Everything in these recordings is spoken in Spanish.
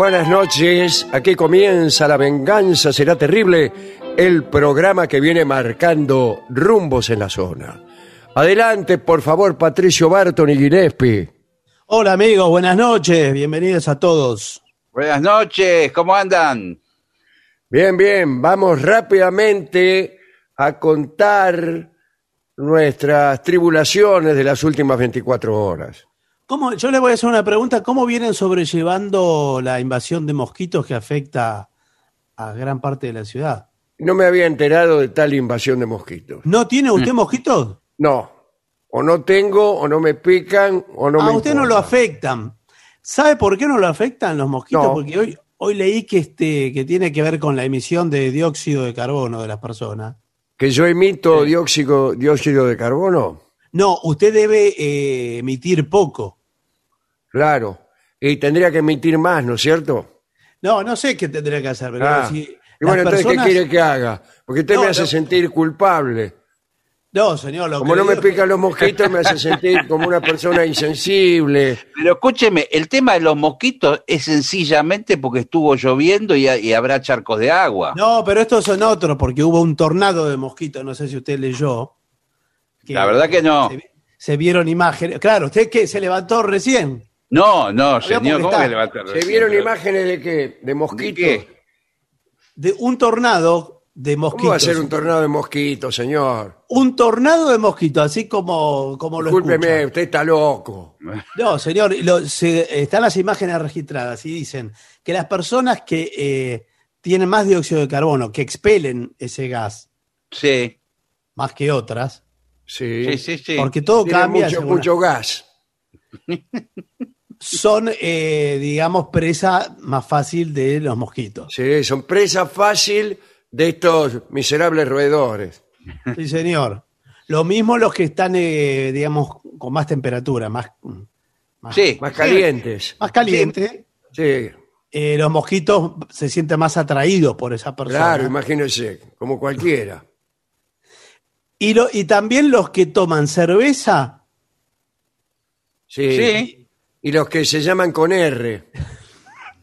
Buenas noches, aquí comienza La Venganza Será Terrible, el programa que viene marcando rumbos en la zona. Adelante, por favor, Patricio Barton y Gillespie. Hola amigos, buenas noches, bienvenidos a todos. Buenas noches, ¿cómo andan? Bien, bien, vamos rápidamente a contar nuestras tribulaciones de las últimas 24 horas. ¿Cómo, yo le voy a hacer una pregunta, ¿cómo vienen sobrellevando la invasión de mosquitos que afecta a gran parte de la ciudad? No me había enterado de tal invasión de mosquitos. ¿No tiene usted mosquitos? No, o no tengo, o no me pican, o no a me Ah, usted no lo afectan. ¿Sabe por qué no lo afectan los mosquitos? No. Porque hoy, hoy leí que, este, que tiene que ver con la emisión de dióxido de carbono de las personas. ¿Que yo emito dióxido, dióxido de carbono? No, usted debe eh, emitir poco. Claro. Y tendría que emitir más, ¿no es cierto? No, no sé qué tendría que hacer, pero Ah. si y las bueno, entonces, personas- ¿qué quiere que haga? Porque usted No, me hace no. sentir culpable. No, señor, lo Como que no le me digo es que- pican los mosquitos, me hace sentir como una persona insensible. Pero escúcheme, el tema de los mosquitos es sencillamente porque estuvo lloviendo y, y habrá charcos de agua. No, pero estos son otros, porque hubo un tornado de mosquitos, no sé si usted leyó. La verdad que no. Se, se vieron imágenes. Claro, usted que se levantó recién. No, no, señor, ¿cómo porque que está- le va a hacer ¿Se vieron imágenes de qué? ¿De mosquitos? qué? De un tornado de mosquitos. ¿Cómo va a ser un tornado de mosquitos, señor? Un tornado de mosquitos, así como, como lo Discúlpeme, usted está loco. No, señor, lo- se- están las imágenes registradas y dicen que las personas que eh, tienen más dióxido de carbono, que expelen ese gas Sí, más que otras, Sí, sí, sí, sí. porque todo Tiene cambia mucho, según- mucho gas. son, eh, digamos, presa más fácil de los mosquitos. Sí, son presa fácil de estos miserables roedores. Sí, señor. Lo mismo los que están, eh, digamos, con más temperatura, más, más, Sí, Más calientes. más caliente. Sí, eh, los mosquitos se sienten más atraídos por esa persona. claro, imagínese, como cualquiera. y, lo, y también los que toman cerveza, Sí. Sí. Y los que se llaman con R.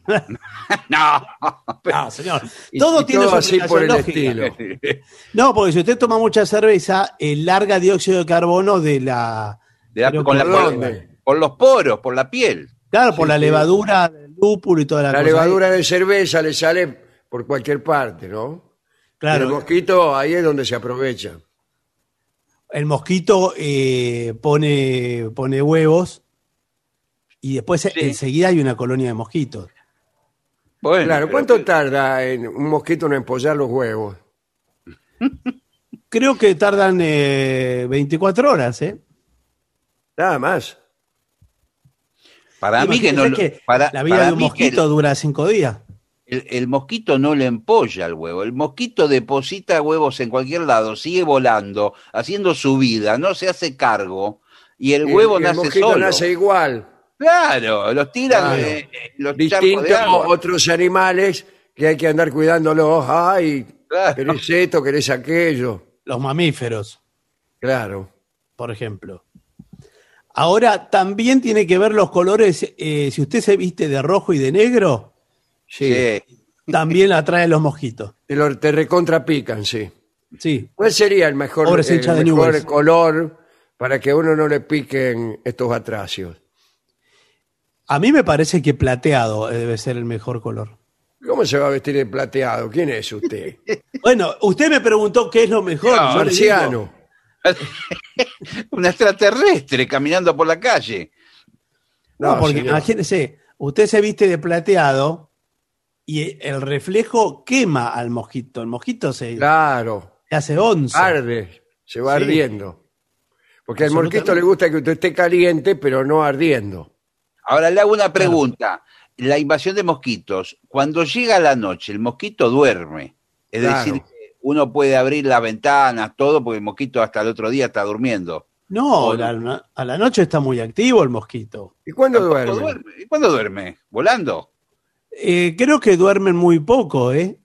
No, No, señor. Y- Todo y tiene todo su así por el explicación lógica. estilo. No, porque si usted toma mucha cerveza, eh, larga dióxido de carbono de la. de la- con la- ¿por los poros, por la piel. Claro, por la sí. levadura del lúpulo y toda la, La cosa. levadura de cerveza le sale por cualquier parte, ¿no? Claro, El mosquito ahí es donde se aprovecha. el mosquito eh, pone, pone huevos y después Sí. enseguida hay una colonia de mosquitos. Bueno, Claro, ¿cuánto tarda en un mosquito en empollar los huevos? Creo que tardan eh, 24 horas, ¿eh? Nada más. Para mí que no que para, la vida para de un mosquito dura 5 días. el, el mosquito no le empolla el huevo. El mosquito deposita huevos en cualquier lado, sigue volando, haciendo su vida, no se hace cargo. Y el Y- huevo y el nace mosquito solo. nace igual. Claro, los tiran Claro. eh, eh, los charcos Distinto de a agua. otros animales que hay que andar cuidándolos. Ay, Claro. querés esto, querés aquello. Los mamíferos, Claro. por ejemplo. Ahora, también tiene que ver los colores. eh, si usted se viste de rojo y de negro, Sí. Sí. también atrae los mosquitos. Te, lo, te recontrapican, sí. Sí. ¿Cuál sería el mejor, Pobres el hinchas de mejor Newell's. color para que a uno no le piquen estos atracios? A mí me parece que plateado eh, debe ser el mejor color. ¿Cómo se va a vestir de plateado? ¿Quién es usted? Bueno, usted me preguntó qué es lo mejor. No, Marciano. Un extraterrestre caminando por la calle. No, No, porque señor. imagínese, usted se viste de plateado y el reflejo quema al mosquito. El mosquito se, Claro. se hace onza. Arde. Se va Sí. ardiendo. Porque al mosquito le gusta que usted esté caliente, pero no ardiendo. Ahora le hago una pregunta. La invasión de mosquitos, cuando llega la noche, el mosquito duerme. Es Claro. decir, que uno puede abrir las ventanas, todo, porque el mosquito hasta el otro día está durmiendo. No, la- a la noche está muy activo el mosquito. ¿Y cuándo ¿Cuándo duerme? duerme? ¿Y cuándo duerme? ¿Volando? Eh, creo que duermen muy poco, ¿eh?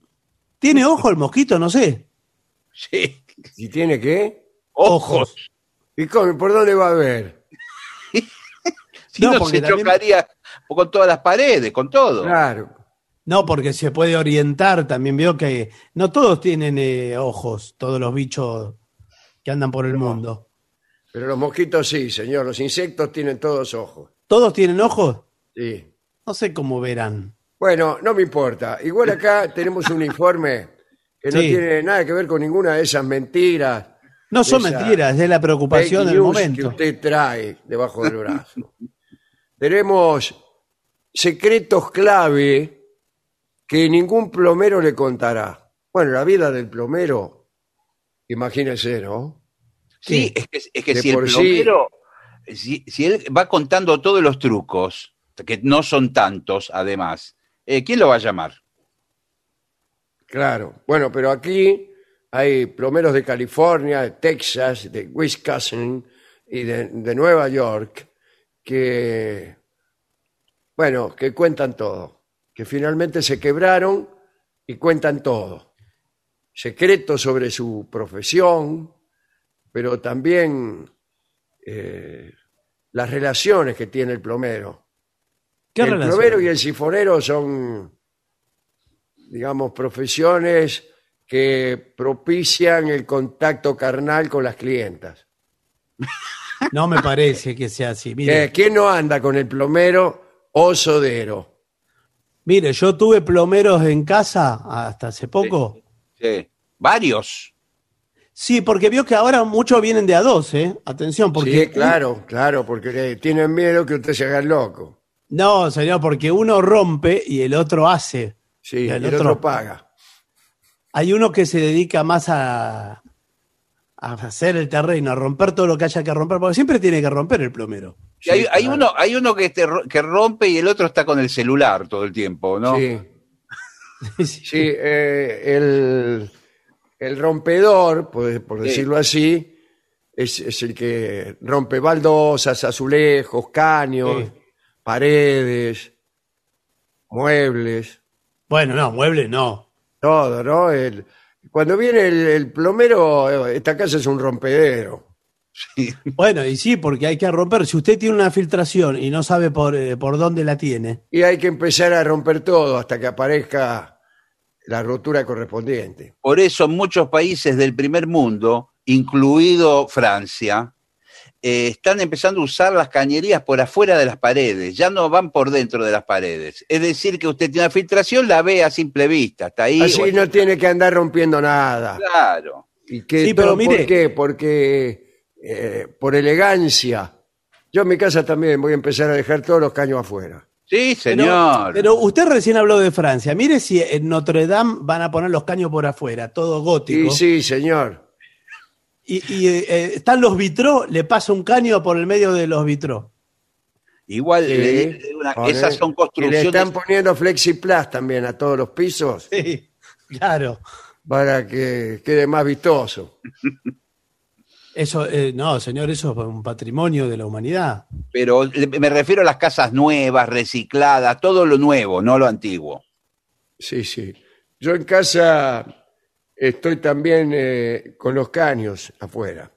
¿Tiene ojo el mosquito? No sé. Sí. ¿Y tiene qué? Ojos. ¿Y cómo? por dónde va a ver? Si No, no, porque se también- chocaría con todas las paredes, con todo. Claro. No, porque se puede orientar. También veo que no todos tienen eh, ojos, todos los bichos que andan por el mundo. Pero los mosquitos sí, señor. Los insectos tienen todos ojos. ¿Todos tienen ojos? Sí. No sé cómo verán. Bueno, no me importa. Igual acá tenemos un informe que no Sí. tiene nada que ver con ninguna de esas mentiras. No son mentiras, es la preocupación del news que momento. usted trae debajo del brazo. tenemos secretos clave que ningún plomero le contará. Bueno, la vida del plomero, imagínese, ¿no? Sí, Sí. es que, es que De si el por sí. plomero, si, si él va contando todos los trucos, que no son tantos además, eh, ¿quién lo va a llamar? Claro. Bueno, pero aquí hay plomeros de California, de Texas, de Wisconsin y de, de Nueva York que, bueno, que cuentan todo, que finalmente se quebraron y cuentan todo. Secretos sobre su profesión, pero también eh, las relaciones que tiene el plomero. ¿Qué el relación? plomero y el sifonero son, digamos, profesiones que propician el contacto carnal con las clientas. No me parece que sea así. Mire, ¿Quién no anda con el plomero o sodero? mire, yo tuve plomeros en casa hasta hace poco. Sí. Varios. Sí, porque vio que ahora muchos vienen de a dos, ¿eh? Atención, porque... Sí, claro, claro, porque tienen miedo que usted se haga loco. No, señor, porque uno rompe y el otro hace. Sí, Y y el el otro- otro paga. Hay uno que se dedica más a, a hacer el terreno, a romper todo lo que haya que romper, porque siempre tiene que romper el plomero. Hay, uno, hay uno que, te que rompe y el otro está con el celular todo el tiempo, ¿no? Sí, Sí. sí, eh, el, el rompedor, por, por Sí. decirlo así, es, es el que rompe baldosas, azulejos, caños, Sí. paredes, muebles. Bueno, no, mueble no. Todo, ¿no? El- cuando viene el, el plomero, esta casa es un rompedero. Sí. Bueno, y sí, porque hay que romper. Si usted tiene una filtración y no sabe por, eh, por dónde la tiene, Y hay que empezar a romper todo hasta que aparezca la rotura correspondiente. Por eso muchos países del primer mundo, incluido Francia, eh, están empezando a usar las cañerías por afuera de las paredes, ya no van por dentro de las paredes. Es decir, que usted tiene una filtración, la ve a simple vista, está ahí. Así no tiene que andar rompiendo nada. Claro. ¿Y qué, Sí, pero todo- mire- ¿Por qué? Porque eh, por elegancia. Yo en mi casa también voy a empezar a dejar todos los caños afuera. Sí, Pero- señor. Pero, usted recién habló de Francia. Mire si en Notre Dame van a poner los caños por afuera, todo Y gótico. sí, señor. Y, y, eh, eh, están los vitró, le pasa un caño por el medio de los vitró. Igual, Sí. una- esas son Y le construcciones. están poniendo Flexiplas también a todos los pisos Sí, claro. para que quede más vistoso. Eso, eh, no, señor, eso es un patrimonio de la humanidad. Pero me refiero a las casas nuevas, recicladas, todo lo nuevo, no lo antiguo. Sí, sí. Yo en casa estoy también eh, con los caños afuera.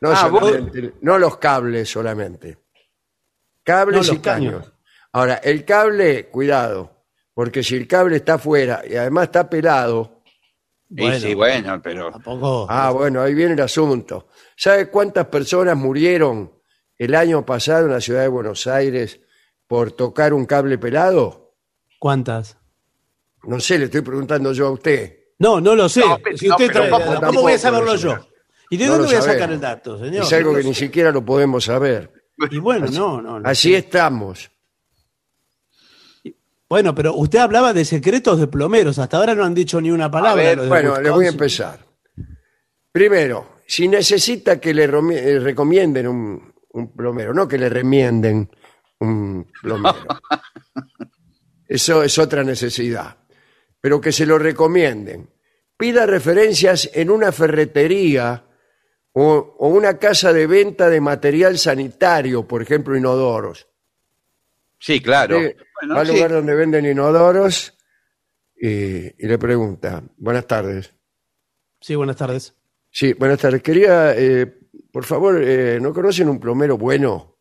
No, Ah, vos- solamente- no los cables solamente. Cables No, y caños. caños. Ahora, el cable, cuidado, porque si el cable está afuera y además está pelado, Y Bueno. sí, bueno, pero Tampoco. ah, bueno, ahí viene el asunto. ¿Sabe cuántas personas murieron el año pasado en la ciudad de Buenos Aires por tocar un cable pelado? ¿Cuántas? No sé, le estoy preguntando yo a usted. No, no lo sé. No, si usted trae- ¿cómo ¿cómo, tampoco voy a saberlo yo? ¿Y de dónde voy a sacar el dato, señor? es algo que ni siquiera lo podemos saber. Y bueno, no, no. no. Así estamos. Bueno, pero usted hablaba de secretos de plomeros. Hasta ahora no han dicho ni una palabra. ver, los de Bueno, le voy a empezar. Primero, si necesita que le eh, recomienden un, un plomero, no que le remienden un plomero. Eso es otra necesidad. Pero que se lo recomienden. Pida referencias en una ferretería o, o una casa de venta de material sanitario, por ejemplo, inodoros. sí, claro. Usted Bueno, va al sí. lugar donde venden inodoros y, y le pregunta, buenas tardes. Sí, buenas tardes. Sí, buenas tardes. Quería, eh, por favor, eh, ¿no conocen un plomero bueno?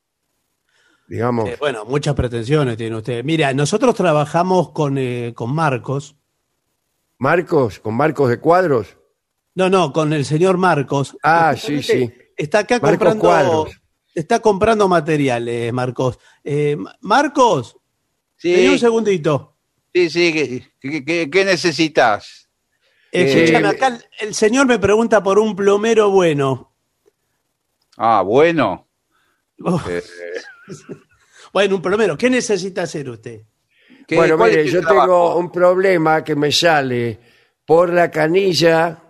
Digamos, Eh, bueno, muchas pretensiones tiene usted. Mira, nosotros trabajamos con, eh, con Marcos. Marcos, con Marcos de cuadros. No, no, con el señor Marcos. Ah, sí, sí. Está acá Marcos comprando. Cuadros. Está comprando materiales, Marcos. Eh, Ma- Marcos, vení un Sí, segundito. sí, sí. ¿qué- qué- qué- qué necesitas? Escúchame, Eh, acá el, el señor me pregunta por un plomero bueno. Ah, bueno. Oh, Eh, bueno, un plomero. ¿Qué necesita hacer usted? ¿Qué- Bueno, mire, yo trabajo? tengo un problema que me sale por la canilla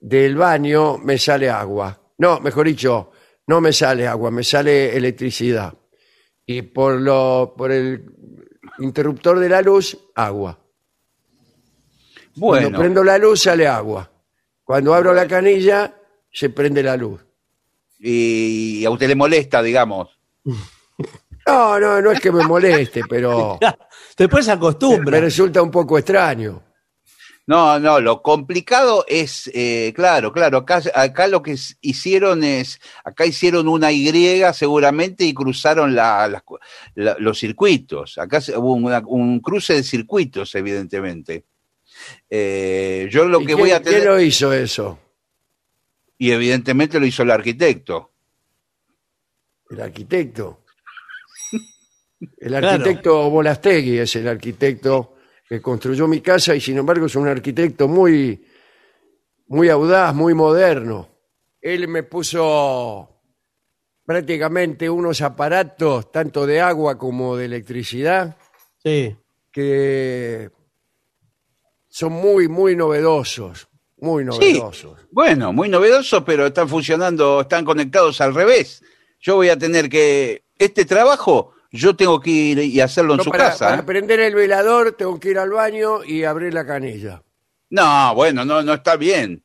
del baño, me sale agua. No, mejor dicho, no me sale agua, me sale electricidad. Y por, lo, por el interruptor de la luz, agua. Cuando Bueno, prendo la luz, sale agua. Cuando abro la canilla, se prende la luz. y a usted le molesta, digamos. No, no, no es que me moleste, pero Después se me acostumbra. resulta un poco extraño. No, no, lo complicado es, eh, claro, claro, acá, acá lo que hicieron es, acá hicieron una Y seguramente y cruzaron la- la- los circuitos. Acá hubo una- un cruce de circuitos, evidentemente. Eh, yo lo ¿Y que quién, voy a quién tener, lo hizo eso? y evidentemente lo hizo el arquitecto. El arquitecto. El Claro. arquitecto Bolastegui es el arquitecto que construyó mi casa y sin embargo es un arquitecto muy, muy audaz, muy moderno. Él me puso prácticamente unos aparatos, tanto de agua como de electricidad, Sí. que son muy, muy novedosos, muy novedosos. Bueno, muy novedoso, pero están funcionando, están conectados al revés. Yo voy a tener que, este trabajo, yo tengo que ir y hacerlo en Yo su para, casa. para ¿eh? prender el velador tengo que ir al baño y abrir la canilla. No, bueno, no, no está bien.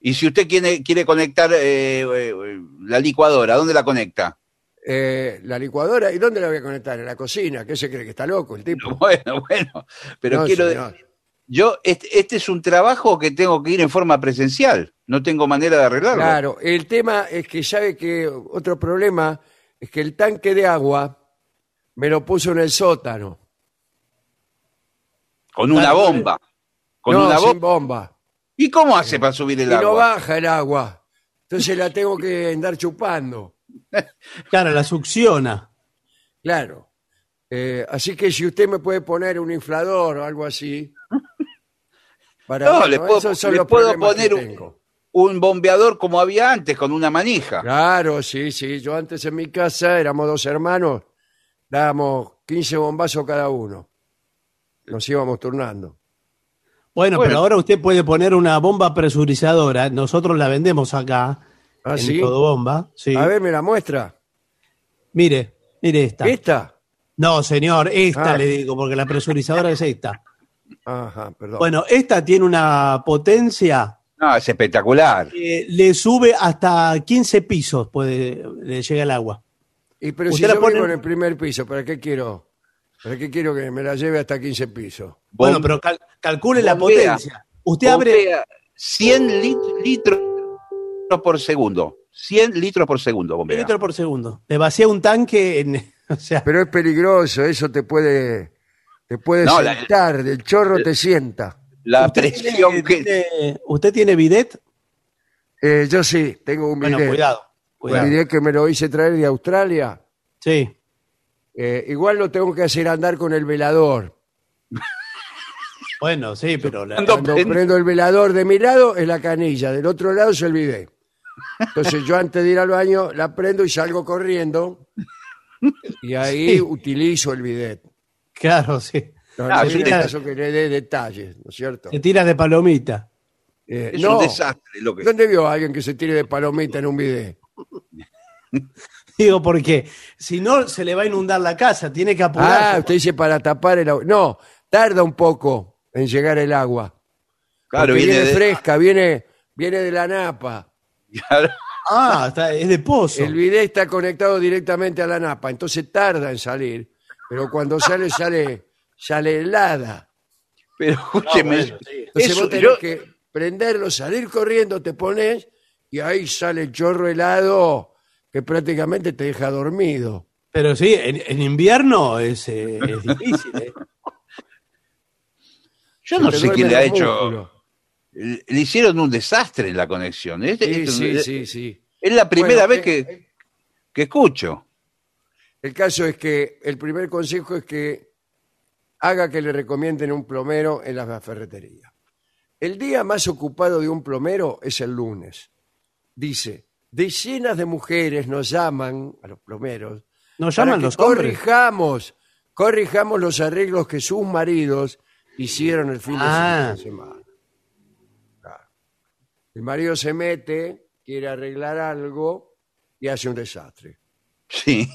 Y si usted quiere, quiere conectar eh, eh, la licuadora, ¿dónde la conecta? Eh, la licuadora, ¿y dónde la voy a conectar? En la cocina. ¿Qué se cree que está loco el tipo? Bueno, bueno, pero No, quiero, señor. Yo, este, este es un trabajo que tengo que ir en forma presencial. No tengo manera de arreglarlo. Claro, el tema es que sabe que otro problema es que el tanque de agua me lo puso en el sótano. Con una bomba. Con no, una sin bomba. ¿Y cómo hace para subir el Y no agua? baja el agua. Entonces la tengo que andar chupando. Claro, la succiona. Claro. Eh, así que si usted me puede poner un inflador o algo así. Para, No, bueno, le puedo- le poner. Un bombeador como había antes, con una manija. Claro, sí, sí. Yo antes en mi casa éramos dos hermanos, dábamos 15 bombazos cada uno. Nos íbamos turnando. Bueno, Bueno. pero ahora usted puede poner una bomba presurizadora. Nosotros la vendemos acá. ¿Ah, en sí? Todo bomba. Sí. A ver, me la muestra. Mire, mire esta. ¿Esta? No, señor, esta Ah. le digo, porque la presurizadora es esta. Ajá, perdón. Bueno, esta tiene una potencia No, es espectacular. que le sube hasta 15 pisos, puede, le llega el agua. Y pero si usted la yo pone- vivo en el primer piso, ¿para qué quiero? ¿Para qué quiero que me la lleve hasta 15 pisos? Bueno, pero cal- calcule la bombea. potencia. Usted abre, bombea 100 lit- litros por segundo. 100 litros por segundo, bombea. litros por segundo. Le vacía un tanque en. O sea, Pero es peligroso, eso te puede, te puede No, la- sentar, el chorro te sienta. La ¿usted, presión tiene, que... tiene- ¿Usted tiene bidet? Eh, yo sí, tengo un Bueno, bidet. cuidado. Cuidado. bidet que me lo hice traer de Australia. Sí. Eh, igual lo tengo que hacer andar con el velador. Bueno, sí, pero la- Cuando- prendo el velador de mi lado es la canilla, del otro lado es el bidet. Entonces yo antes de ir al baño la prendo y salgo corriendo y ahí Sí. utilizo el bidet. claro, sí. No, Ah, no es sí, el claro. caso que le dé detalles, ¿no es cierto? Se tira de palomita. Eh, Es no. un desastre lo que ¿Dónde vio a alguien que se tire de palomita en un bidet? Digo, porque si no se le va a inundar la casa, tiene que Ah, apurarse. usted dice para tapar el agua. No, tarda un poco en llegar el agua. Claro, viene viene de- fresca, viene, viene de la napa. Claro. Ah, está- es de pozo. El bidet está conectado directamente a la napa, entonces tarda en salir. Pero cuando sale, sale, sale helada. Pero escúcheme, bueno, sí. Entonces eso, vos tenés yo- que prenderlo, salir corriendo, te pones y ahí sale el chorro helado que prácticamente te deja dormido. Pero sí, en, en invierno es, eh, es difícil. ¿eh? yo Se no sé quién le ha hecho. Le le hicieron un desastre en la conexión. Este- Sí, esto- sí, es, sí, sí. es la primera Bueno, vez eh, que, que escucho. El caso es que el primer consejo es que haga que le recomienden un plomero en la ferretería. El día más ocupado de un plomero es el lunes. Dice, decenas de mujeres nos llaman a los plomeros Nos para llaman que los hombres. corrijamos, corrijamos los arreglos que sus maridos hicieron el fin de Ah. semana. Claro. El marido se mete, quiere arreglar algo y hace un desastre. Sí.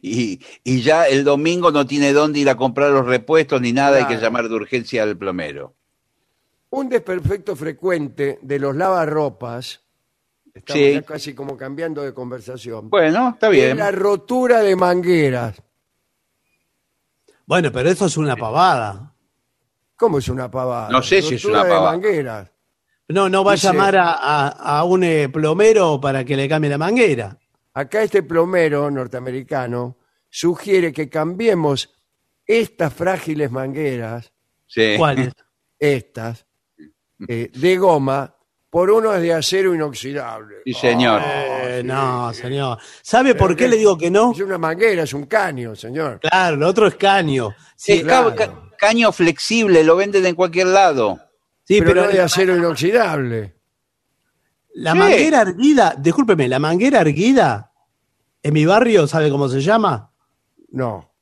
Y, y ya el domingo no tiene dónde ir a comprar los repuestos ni nada, hay que llamar de urgencia al plomero. Un desperfecto frecuente de los lavarropas, estamos Sí. ya casi como cambiando de conversación, Bueno, está es bien. la rotura de mangueras. Bueno, pero eso es una pavada. ¿Cómo es una pavada? No sé si es Rotura una de pavada. mangueras. No, no va Dice- a llamar a, a- a un eh, plomero para que le cambie la manguera. Acá este plomero norteamericano sugiere que cambiemos estas frágiles mangueras, Sí. ¿Cuál es? estas, eh, de goma, por unas de acero inoxidable. Sí, señor. Eh, no, señor. ¿Sabe por qué le digo que no? Es una manguera, es un caño, señor. Claro, el otro es caño. Sí, Es ca- claro. ca- caño flexible, lo venden en cualquier lado. sí, pero, pero, no de la, acero inoxidable. la Sí. manguera erguida, discúlpeme, la manguera erguida en mi barrio, ¿sabe cómo se llama? No.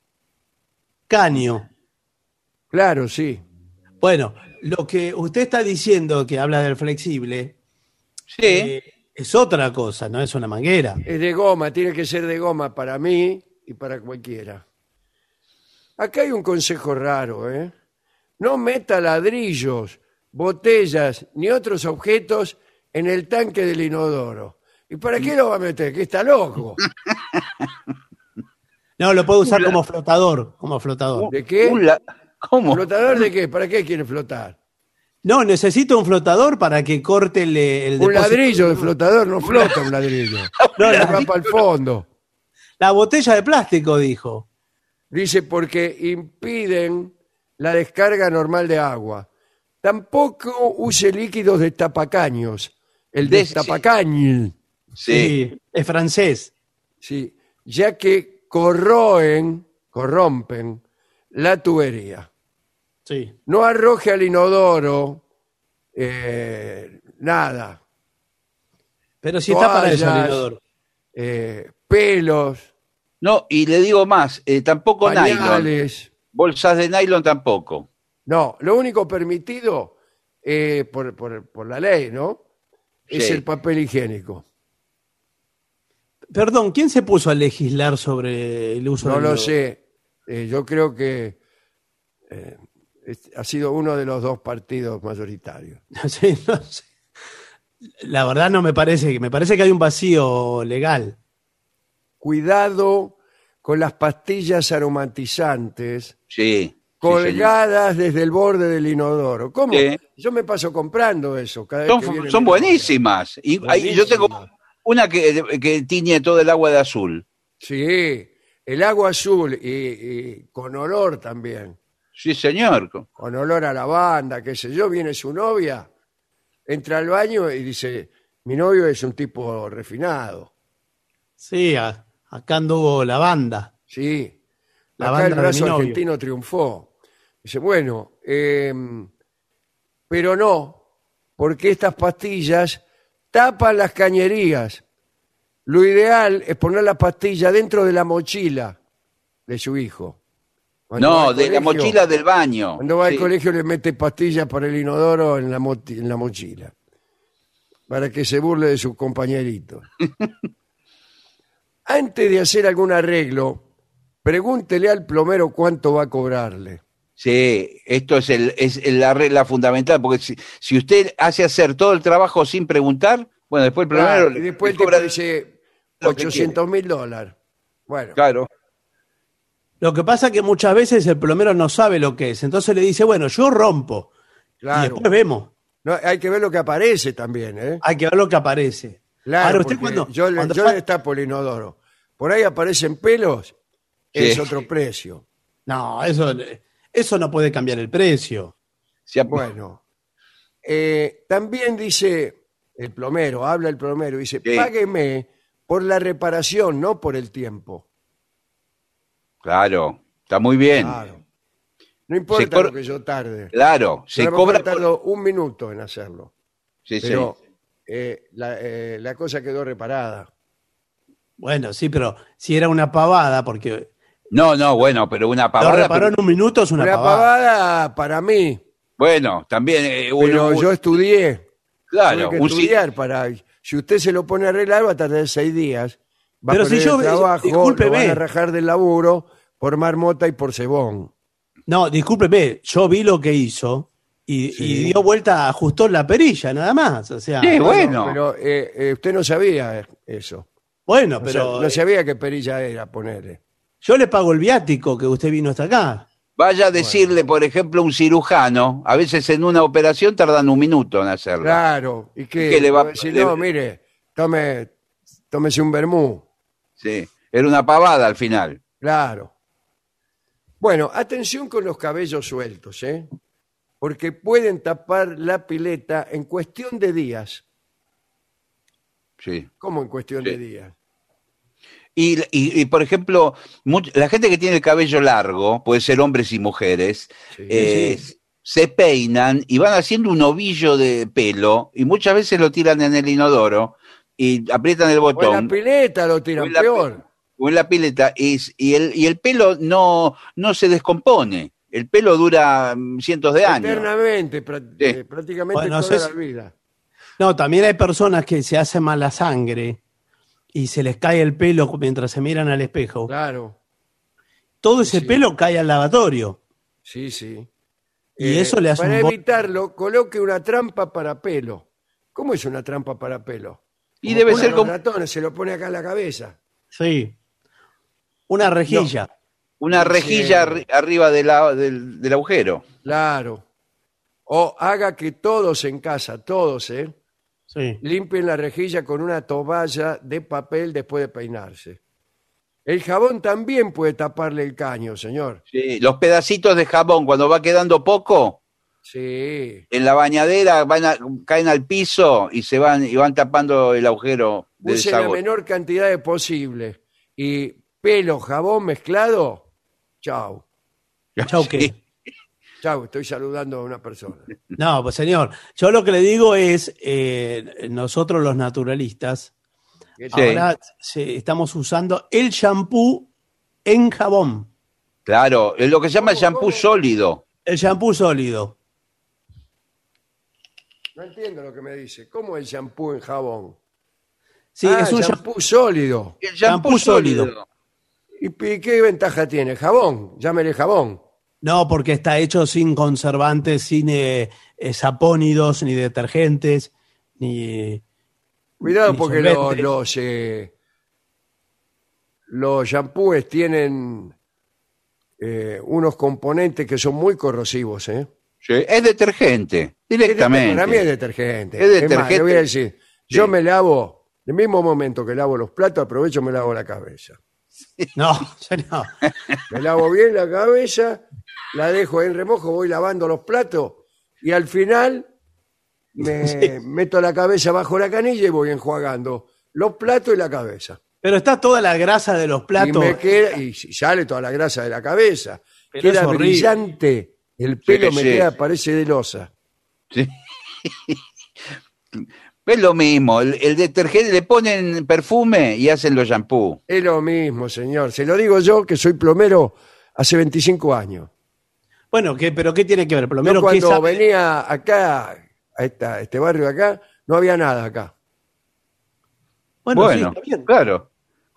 Caño. Claro, sí. Bueno, lo que usted está diciendo que habla del flexible Sí. eh, es otra cosa, no es una manguera. Es de goma, tiene que ser de goma para mí y para cualquiera. Acá hay un consejo raro, ¿eh? No meta ladrillos, botellas ni otros objetos en el tanque del inodoro. ¿Y para qué lo va a meter? Que está loco. No, lo puede usar como flotador, como flotador. ¿De qué? Un la- ¿Cómo? ¿Flotador de qué? ¿Para qué quiere flotar? No, necesito un flotador para que corte el, el Un depósito. ladrillo de flotador no flota un ladrillo. No, la- va para el fondo. La botella de plástico, dijo. Dice porque impiden la descarga normal de agua. Tampoco use líquidos destapacaños. El De- destapacaño. Sí. es francés. Sí, ya que corroen, corrompen la tubería. Sí. No arroje al inodoro eh, nada, Pero si está para eso el inodoro. eh, pelos, No, y le digo más, eh, tampoco nylon. Bolsas de nylon tampoco. No, lo único permitido eh, por, por- por la ley, ¿no? Es Sí. el papel higiénico. Perdón, ¿quién se puso a legislar sobre el uso No del lo sé. Eh, yo creo que eh, es- ha sido uno de los dos partidos mayoritarios. Sí, no sé. La verdad no me parece, me parece que hay un vacío legal. Cuidado con las pastillas aromatizantes Sí. sí, colgadas desde el borde del inodoro. ¿Cómo? Sí. Yo me paso comprando eso. Cada señor. vez que viene Son, buenísimas. Y ahí yo tengo Buenísimas. una que, que tiñe todo el agua de azul. Sí, el agua azul y, y con olor también. Sí, señor. Con olor a lavanda, qué sé yo. Viene su novia, entra al baño y dice, mi novio es un tipo refinado. Sí, a- acá anduvo la banda. Sí, La acá banda el de mi brazo novio. argentino triunfó. Dice, bueno, eh, pero no, porque estas pastillas tapan las cañerías. Lo ideal es poner la pastilla dentro de la mochila de su hijo. No, de la mochila del baño. Cuando va Sí. al colegio le mete pastillas para el inodoro en la, en la mochila. Para que se burle de sus compañeritos. Antes de hacer algún arreglo, pregúntele al plomero cuánto va a cobrarle. Sí, esto es, el, es la regla fundamental, porque si, si usted hace hacer todo el trabajo sin preguntar, bueno, después el plomero Claro, y después le cobra dice lo que 800 mil dólares. Bueno, Claro. Lo que pasa es que muchas veces el plomero no sabe lo que es, entonces le dice, bueno, yo rompo. Y claro. después vemos. No, hay que ver lo que aparece también, ¿eh? Hay que ver lo que aparece. Claro, Ahora, usted cuando, yo, le- cuando yo fa- le destapo el inodoro. Por ahí aparecen pelos, es Sí. otro precio. No, eso, eso no puede cambiar el precio. Ap- Bueno, eh, también dice el plomero, habla el plomero, dice, Sí. págueme por la reparación, no por el tiempo. Claro, está muy bien. Claro. No importa lo que yo tarde. Claro, se lo mejor cobra. por- un minuto en hacerlo, Sí, sí. pero eh, la, eh, la cosa quedó reparada. Bueno, sí, pero si era una pavada, porque No, no, bueno, pero una lo pavada. reparó pero- en un minuto es una, Una pavada. pavada para mí, Bueno, también eh, uno- pero yo estudié. claro, Tuve que un estudiar para. Si usted se lo pone a arreglar, va a tardar seis días. Va Pero a si yo- el trabajo, discúlpeme. lo van a rajar del laburo por marmota y por cebón. No, discúlpeme, yo vi lo que hizo y, Sí. y dio vuelta, ajustó la perilla, nada más. O sea, Sí, bueno, bueno. Pero eh, eh, usted no sabía eso. bueno, O pero sea, no sabía qué perilla era ponerle. yo le pago el viático que usted vino hasta acá. Vaya a decirle, por ejemplo, a un cirujano, a veces en una operación tardan un minuto en hacerlo. Claro. ¿Y qué? ¿Qué le va- Si le- no, mire, tome, tómese un vermú. Sí, era una pavada al final. Claro. Bueno, atención con los cabellos sueltos, ¿eh? Porque pueden tapar la pileta en cuestión de días. Sí. ¿Cómo en cuestión Sí. de días? Y, y- y, por ejemplo, much- la gente que tiene el cabello largo, puede ser hombres y mujeres, Sí. eh, se peinan y van haciendo un ovillo de pelo y muchas veces lo tiran en el inodoro y aprietan el O en la botón pileta lo tiran la peor. o en la pileta y, y el, y el pelo no, no se descompone. El pelo dura mm, cientos de años. Eternamente, prá- Sí. eh, prácticamente Bueno, no toda la vida. No, también hay personas que se hacen mala sangre y se les cae el pelo mientras se miran al espejo. Claro, Todo ese Sí. pelo cae al lavatorio. sí, sí. Y Eh, eso le hace Para un evitarlo, coloque una trampa para pelo. ¿Cómo es una trampa para pelo? Y debe ser como ratones, se lo pone acá en la cabeza. Sí. Una rejilla. una Sí. rejilla arri- arriba de la- del, del agujero. Claro. O haga que todos en casa, todos, ¿eh? Sí. limpien la rejilla con una toalla de papel después de peinarse. El jabón también puede taparle el caño, señor. Sí, los pedacitos de jabón, cuando va quedando poco, Sí. en la bañadera van a- caen al piso y se van y van tapando el agujero del Use la menor cantidad de posible. Y pelo, jabón mezclado, chau. Chau, ¿qué? Chau, estoy saludando a una persona. No, pues señor, yo lo que le digo es, eh, nosotros los naturalistas, ¿Qué Sí. ahora se- estamos usando el shampoo en jabón, Claro, es lo que se llama el ¿Cómo, shampoo sólido. el shampoo sólido. No entiendo lo que me dice. ¿Cómo el shampoo en jabón? Sí, Ah, es un shampoo. shampoo sólido. El shampoo, Shampoo sólido. sólido. ¿Y qué ventaja tiene? Jabón, llámele jabón. No, porque está hecho sin conservantes, sin eh, eh, sapónidos, ni detergentes, ni... Cuidado Ni porque los, los, eh, los shampoos tienen eh, unos componentes que son muy corrosivos. ¿eh? Sí, es detergente, directamente. Para mí es detergente. Es más, le detergente. voy a decir, yo me lavo, en el mismo momento que lavo los platos, aprovecho y me lavo la cabeza. No, no. Me lavo bien la cabeza, la dejo en remojo, voy lavando los platos y al final me meto la cabeza bajo la canilla y voy enjuagando los platos y la cabeza. Pero está toda la grasa de los Y, platos. me queda, y sale toda la grasa de la cabeza. Pero queda brillante. El pelo me sí. queda, parece de losa. Sí. Es lo mismo, el, el detergente le ponen perfume y hacen los shampoo. Es lo mismo, señor. Se lo digo yo, que soy plomero hace 25 años. Bueno, ¿qué, pero ¿qué tiene que ver? Yo Plomero, ¿qué cuando venía acá, a esta- este barrio de acá, no había nada acá. Bueno, sí, Bueno, está bien. claro.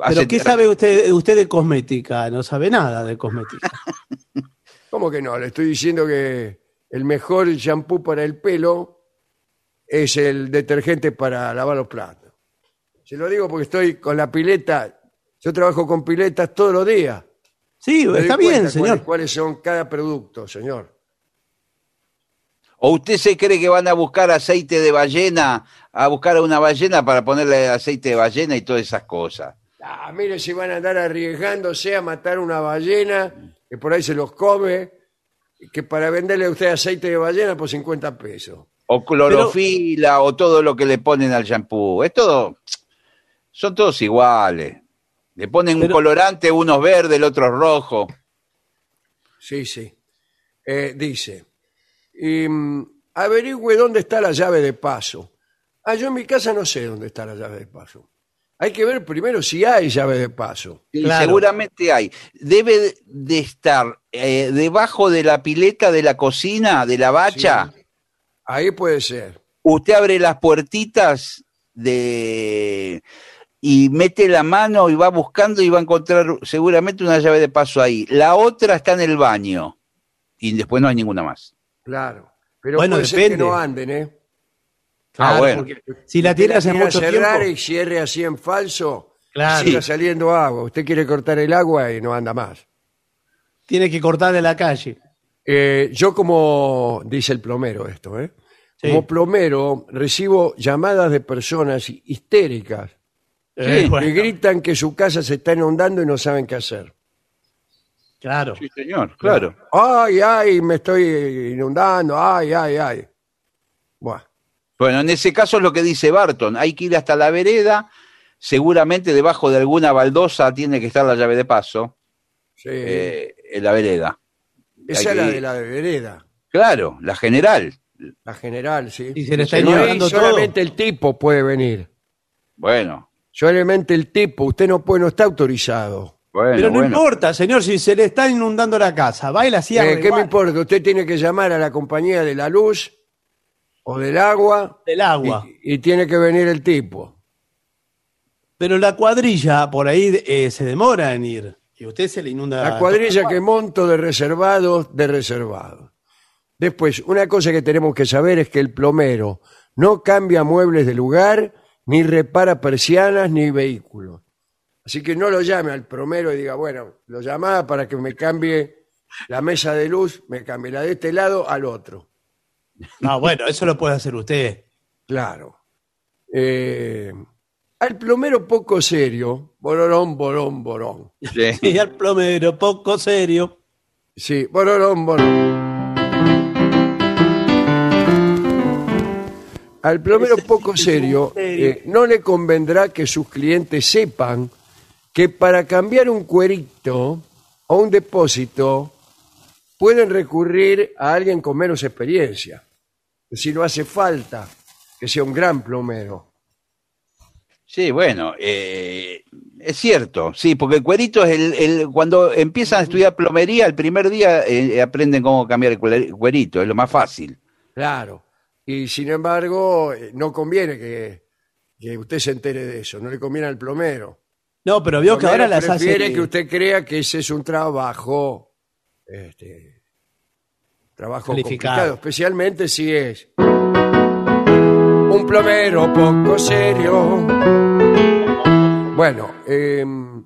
Pero ¿qué sabe usted, usted de cosmética? No sabe nada de cosmética. ¿Cómo que no? Le estoy diciendo que el mejor shampoo para el pelo es el detergente para lavar los platos. Se lo digo porque estoy con la pileta. Yo trabajo con piletas todos los días. Sí, Me doy está cuenta bien, cuáles- señor. Cuáles son cada producto, señor. ¿O usted se cree que van a buscar aceite de ballena, a buscar a una ballena para ponerle aceite de ballena y todas esas cosas? Ah, mire si van a andar arriesgándose a matar una ballena que por ahí se los come, que para venderle a usted aceite de ballena por 50 pesos. O clorofila, o todo lo que le ponen al shampoo. Es todo, son todos iguales. Le ponen Pero- un colorante, unos verdes, el otro rojo. Sí, sí. Eh, dice, y, mm, averigüe dónde está la llave de paso. Ah, yo en mi casa no sé dónde está la llave de paso. Hay que ver primero si hay llave de paso. Sí, Claro. Seguramente hay. Debe de estar eh, debajo de la pileta de la cocina, de la bacha. Sí. Ahí puede ser. Usted abre las puertitas de y mete la mano y va buscando y va a encontrar seguramente una llave de paso ahí. La otra está en el baño y después no hay ninguna más. Claro. Pero Bueno, puede ser depende. que no anden, ¿eh? Ah, bueno. porque si la tiene hace mucho cerrar tiempo. y cierre así en falso, Claro. siga saliendo agua. Usted quiere cortar el agua y no anda más. Tiene que cortar de la calle. Eh, yo como, dice el plomero esto, ¿eh? Sí. Como plomero recibo llamadas de personas histéricas Eh, que bueno, gritan que su casa se está inundando y no saben qué hacer. claro. Sí, señor, claro. Ay, ay, me estoy inundando, ay, ay, ay. Buah. Bueno, en ese caso es lo que dice Barton, hay que ir hasta la vereda, seguramente debajo de alguna baldosa tiene que estar la llave de paso, Sí. eh, en la vereda. Esa es la de la vereda, Claro, la general. la general, sí. Y se le está todo. solamente el tipo puede venir. Bueno, Solamente el tipo, usted no puede, no está autorizado. bueno, Pero no bueno. importa, señor, si se le está inundando la casa, va y la cierra Eh, ¿Qué me importa? Usted tiene que llamar a la compañía de la luz o del agua del agua. y, y tiene que venir el tipo. Pero la cuadrilla por ahí eh, se demora en ir. Y usted se le inunda. La cuadrilla que monto de reservados, de reservados. Después, una cosa que tenemos que saber es que el plomero no cambia muebles de lugar, ni repara persianas, ni vehículos. Así que no lo llame al plomero y diga, bueno, lo llamaba para que me cambie la mesa de luz, me cambie la de este lado al otro. No, bueno, eso lo puede hacer usted. Claro. Eh, al plomero poco serio, bororón, borón, borón. Sí. Y al plomero poco serio. Sí, bororón, borón. Al plomero Ese poco sí, serio serio. eh, no le convendrá que sus clientes sepan que para cambiar un cuerito o un depósito pueden recurrir a alguien con menos experiencia. Si no hace falta que sea un gran plomero. Sí, bueno, eh, es cierto, sí, porque el cuerito es el, el- cuando empiezan a estudiar plomería, el primer día eh, aprenden cómo cambiar el cuer- cuerito, es lo más fácil. Claro. Y sin embargo, eh, no conviene que, que usted se entere de eso, no le conviene al plomero. No, pero vio que ahora las hace. prefiere que usted crea que ese es un trabajo, este, trabajo Calificado. complicado, especialmente si es un plomero poco serio. Bueno, Pero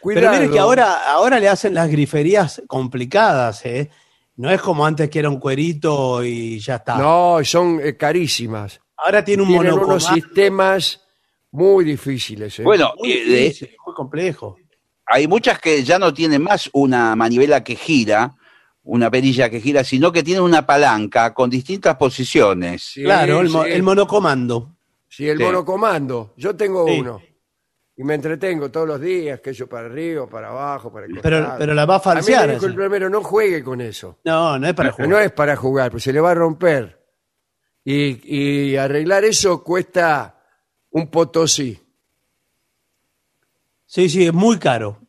cuidado. mire que ahora, ahora le hacen las griferías complicadas, ¿eh? No es como antes que era un cuerito y ya está. No, son eh, carísimas. Ahora tiene un Tienen unos sistemas muy difíciles. ¿eh? Bueno, muy, eh, de- difícil, muy complejo. Hay muchas que ya no tienen más una manivela que gira, una perilla que gira, sino que tienen una palanca con distintas posiciones. Sí, claro, el, mo- sí. el monocomando. Sí, el Sí. monocomando. Yo tengo Sí. uno. Y me entretengo todos los días, que yo para arriba, para abajo, para el Pero, pero la va a A mí me falsear. dijo el esa. plomero, no juegue con eso. No, no es para jugar. No es para jugar, pues se le va a romper. Y, y arreglar eso cuesta un potosí. Sí, sí, es muy caro.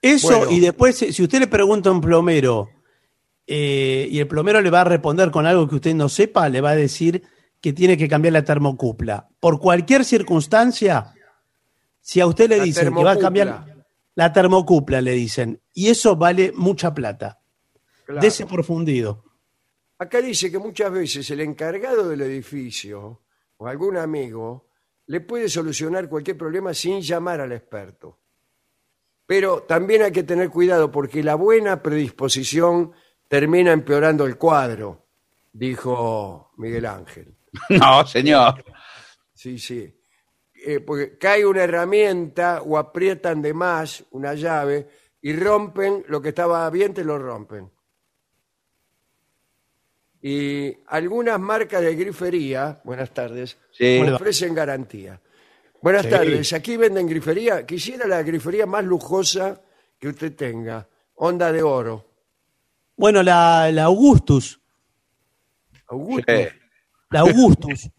Eso, Bueno. y después, si usted le pregunta a un plomero eh, y el plomero le va a responder con algo que usted no sepa, le va a decir que tiene que cambiar la termocupla. Por cualquier circunstancia, si a usted le La dicen que va a cambiar la termocupla, le dicen, y eso vale mucha plata. Claro. Dese por fundido. Acá dice que muchas veces el encargado del edificio o algún amigo le puede solucionar cualquier problema sin llamar al experto. Pero también hay que tener cuidado porque la buena predisposición termina empeorando el cuadro, dijo Miguel Ángel. No, señor. Sí, sí. Eh, porque cae una herramienta o aprietan de más una llave y rompen lo que estaba bien, te lo rompen. Y algunas marcas de grifería, buenas tardes, Sí. ofrecen garantía. Buenas Sí. tardes, aquí venden grifería. Quisiera la grifería más lujosa que usted tenga. Onda de oro. Bueno, la, la Augustus. Augusto. Sí. La Augustus.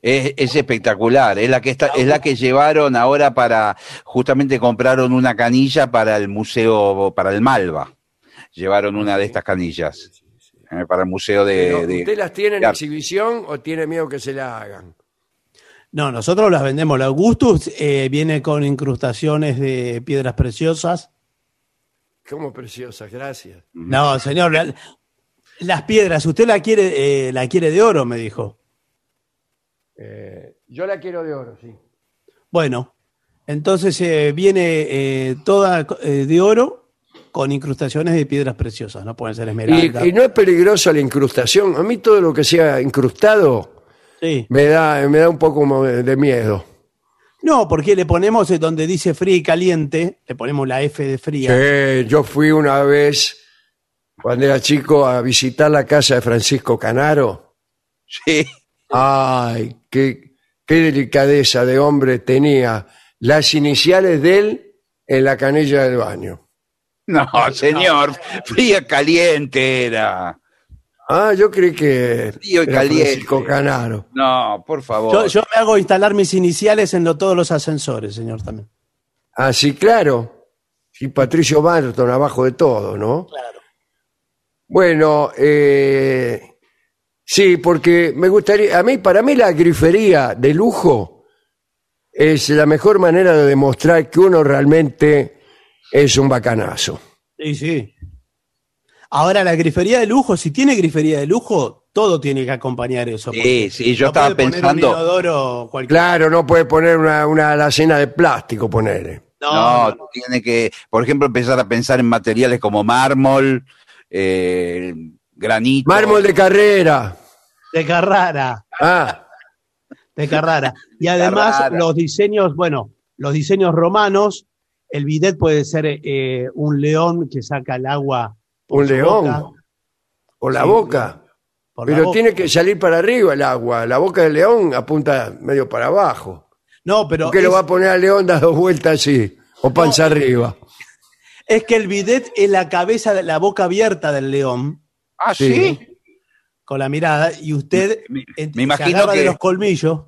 Es, es espectacular, es la que está, es la que llevaron ahora para, justamente compraron una canilla para el museo, para el Malva. Llevaron una de estas canillas eh, para el museo Pero, de, de- ¿Usted las tiene en exhibición o tiene miedo que se la hagan? No, nosotros las vendemos. La Augustus eh, viene con incrustaciones de piedras preciosas. Como preciosas, gracias. No, señor, la- las piedras, usted la quiere, eh, la quiere de oro, me dijo. Eh, yo la quiero de oro, sí. Bueno, entonces eh, viene eh, toda eh, de oro con incrustaciones de piedras preciosas, no pueden ser esmeraldas. Y, y no es peligrosa la incrustación. A mí todo lo que sea incrustado Sí. me da, me da un poco de miedo. No, porque le ponemos eh, donde dice fría y caliente, le ponemos la F de fría. Sí, yo fui una vez, cuando era chico, a visitar la casa de Francisco Canaro. Sí. Ay, qué, qué delicadeza de hombre tenía. Las iniciales de él en la canilla del baño. No, señor, fría caliente era. Ah, yo creí que Frío y era caliente. Francisco. No, por favor. Yo, yo me hago instalar mis iniciales en lo- todos los ascensores, señor, también. Ah, sí, claro. Y Patricio Barton abajo de todo, ¿no? Claro. Bueno, eh, sí, porque me gustaría, a mí, para mí la grifería de lujo es la mejor manera de demostrar que uno realmente es un bacanazo. Sí, sí. Ahora, la grifería de lujo, si tiene grifería de lujo, todo tiene que acompañar eso. Sí, sí, yo no estaba puede poner pensando- Un inodoro cualquier- Claro, no puede poner una, una alacena de plástico, ponerle. No, tiene que, por ejemplo, empezar a pensar en materiales como mármol, eh, granito. Mármol de carrera. De Carrara, Ah, de Carrara. Y además Carrara. los diseños, bueno, los diseños romanos, el bidet puede ser eh, un león que saca el agua. por un su león. boca, O la Sí, boca. por la Pero boca. tiene que salir para arriba el agua. La boca del león apunta medio para abajo. No, pero ¿Por qué lo va a poner al león dando vueltas así? O panza arriba. es que el bidet es la cabeza, de la boca abierta del león, Ah, Sí. sí. con la mirada, y usted Me- me imagino se agarra de que- los colmillos.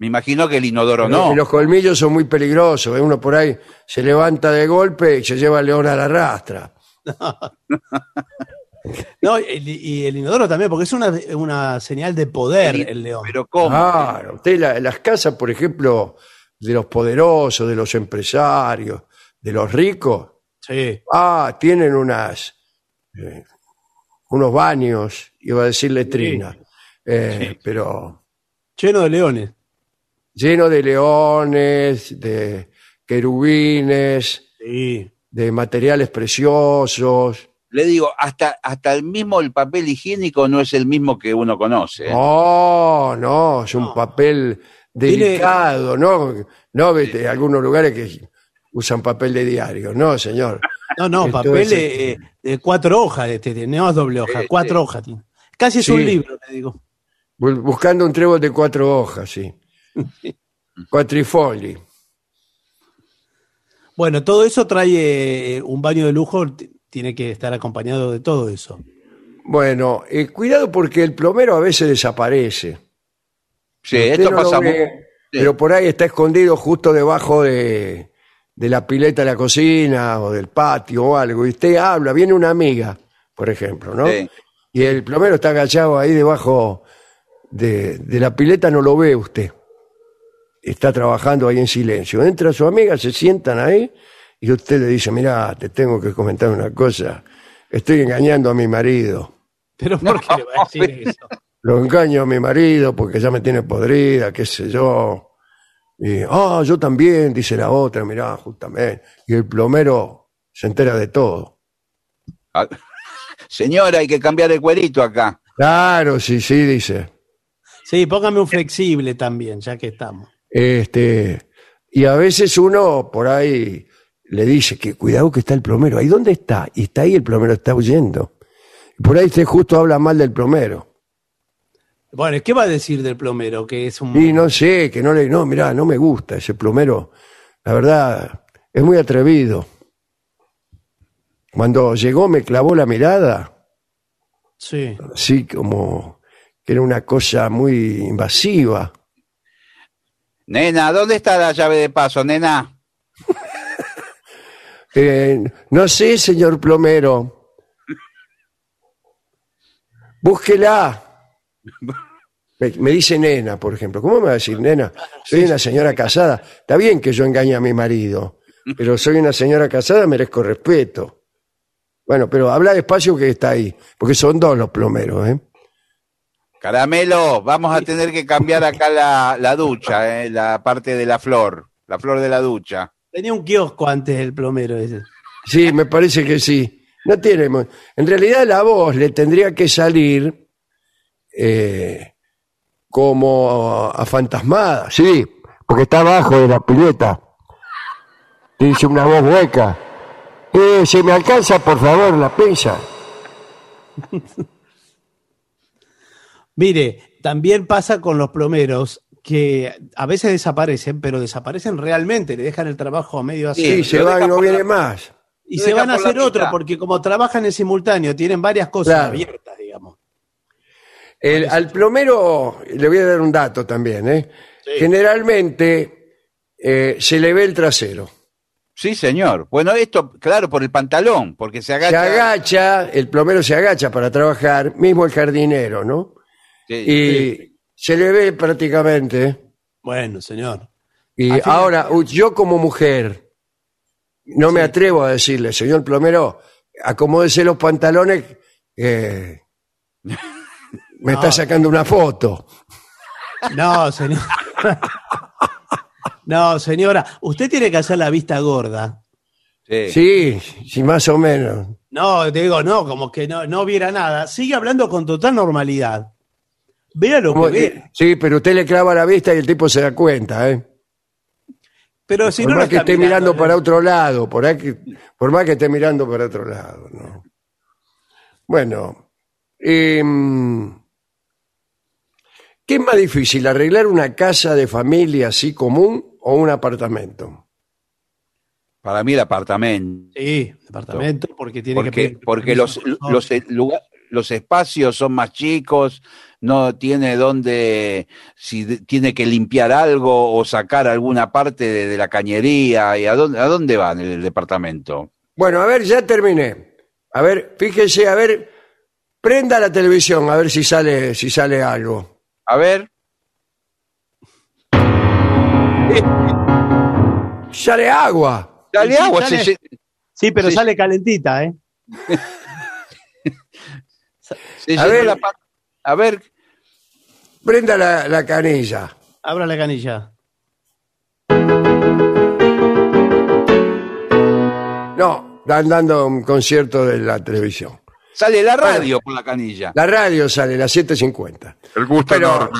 Me imagino que el inodoro Pero- no. Y los colmillos son muy peligrosos. ¿eh? Uno por ahí se levanta de golpe y se lleva al león a la rastra. No, el- y el inodoro también, porque es una, una señal de poder El- el león. Pero ¿cómo? Claro, usted la- las casas, por ejemplo, de los poderosos, de los empresarios, de los ricos, Sí. ah, tienen unas eh, unos baños, iba a decir letrina, eh, pero Lleno de leones. Lleno de leones, de querubines, Sí. de materiales preciosos. Le digo, hasta, hasta el mismo el papel higiénico no es el mismo que uno conoce. ¿eh? No, no, es un No. papel delicado, ¿no? No, vete, algunos lugares que usan papel de diario, no, señor. No, no, Esto papel es, eh, de cuatro hojas, este, tiene, no es doble hoja, Sí, cuatro hojas tiene. Casi es Sí. un libro, te digo. Bu- Buscando un trébol de cuatro hojas, sí. Cuatrifoli. Bueno, todo eso trae eh, un baño de lujo, tiene que estar acompañado de todo eso. Bueno, eh, cuidado porque el plomero a veces desaparece. Sí, Usted esto no pasa ve, Pero por ahí está escondido justo debajo de, de la pileta de la cocina o del patio o algo. Y usted habla, viene una amiga, por ejemplo, ¿no? Sí. Y el plomero está agachado ahí debajo de, de la pileta, no lo ve usted. Está trabajando ahí en silencio. Entra su amiga, se sientan ahí y usted le dice, mira, te tengo que comentar una cosa. Estoy engañando a mi marido. Pero ¿por qué le va a decir eso? Lo engaño a mi marido porque ya me tiene podrida, qué sé yo. Y, ah, yo también, dice la otra, mirá, justamente. Y el plomero se entera de todo. Ah, Señora, hay que cambiar el cuerito acá. Claro, sí, sí, dice. Sí, póngame un flexible también, ya que estamos. Este, y a veces uno por ahí le dice que cuidado que está el plomero. ¿Ahí dónde está? Y está ahí el plomero, está huyendo. Por ahí usted justo habla mal del plomero. Bueno, ¿qué va a decir del plomero? Que es un... Y no sé, que no le, no, mirá, no me gusta ese plomero. La verdad, es muy atrevido. Cuando llegó me clavó la mirada, Sí. así como que era una cosa muy invasiva. Nena, ¿dónde está la llave de paso, nena? Eh, no sé, señor plomero. Búsquela. Me, me dice nena, por ejemplo. ¿Cómo me va a decir nena? Soy una señora casada. Está bien que yo engañe a mi marido, pero soy una señora casada, merezco respeto. Bueno, pero habla despacio que está ahí, porque son dos los plomeros, ¿eh? Caramelo, vamos a tener que cambiar acá la, la ducha, ¿eh? la parte de la flor, la flor de la ducha. Tenía un kiosco antes el plomero ese. Sí, me parece que sí. No tiene. mo- En realidad la voz le tendría que salir eh, como afantasmada. Sí, porque está abajo de la pileta. Dice una voz hueca. Eh, ¿Se me alcanza, por favor, la pesa? Mire, también pasa con los plomeros que a veces desaparecen, pero desaparecen realmente, le dejan el trabajo a medio hacer. Sí, se lo va y no por viene la- más. y se van a hacer otro, mitad. porque como trabajan en simultáneo, tienen varias cosas Claro. abiertas, digamos. El- al plomero le voy a dar un dato también. ¿eh? Sí. Generalmente eh, se le ve el trasero. Sí, señor. Bueno, esto, claro, por el pantalón, porque se agacha. Se agacha, el plomero se agacha para trabajar, mismo el jardinero, ¿no? Sí, y se le ve prácticamente. Bueno, señor. Y ahora, yo como mujer, no me atrevo a decirle, señor plomero, acomódese los pantalones, eh, me está No. sacando una foto. No, señor. no, señora, usted tiene que hacer la vista gorda. Sí. Sí, sí, más o menos. No, te digo, no, como que no, no viera nada. Sigue hablando con total normalidad. Vea lo Como que que- ve. sí, pero usted le clava la vista y el tipo se da cuenta, ¿eh? Pero si por no más lo que esté mirando para otro lado, por, ahí que- por más que esté mirando para otro lado, ¿no? Bueno, em, ¿qué es más difícil, arreglar una casa de familia así común o un apartamento? Para mí el apartamento. Sí, departamento, porque tiene que Porque, pedir porque los, lugar- los espacios son más chicos, no tiene dónde, si tiene que limpiar algo o sacar alguna parte de, de la cañería, ¿y a dónde, a dónde va en el departamento? Bueno, a ver, ya terminé. A ver, fíjese, a ver, prenda la televisión, a ver si sale, si sale algo. A ver, Sale agua. dale Sí, agua. sale. se- Sí, pero sale calentita, ¿eh? se A ver. la a ver, Prenda la, la canilla. Abra la canilla. No, están dando un concierto de la televisión. sale la radio por la canilla. La radio sale las 7.50. El gusto Pero- enorme.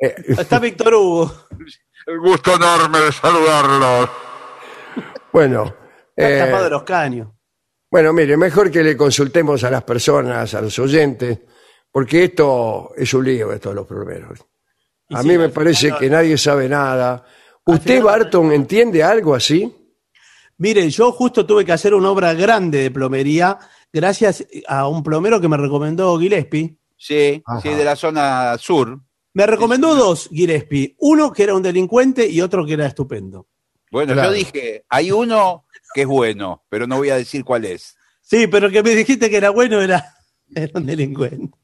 Eh, Está Víctor Hugo. El gusto enorme de saludarlos. bueno, Está eh, tapado de los caños. bueno, mire, mejor que le consultemos a las personas, a los oyentes, porque esto es un lío, esto de los plomeros. Y A sí, mí me al parece final- que nadie sabe nada. ¿Usted, final- Barton, entiende algo así? Mire, yo justo tuve que hacer una obra grande de plomería gracias a un plomero que me recomendó Gillespie. Sí, Ajá. sí, de la zona sur. Me recomendó dos Gillespie. Uno que era un delincuente y otro que era estupendo. Bueno, Claro. yo dije, hay uno que es bueno, pero no voy a decir cuál es. Sí, pero el que me dijiste que era bueno era, era un delincuente.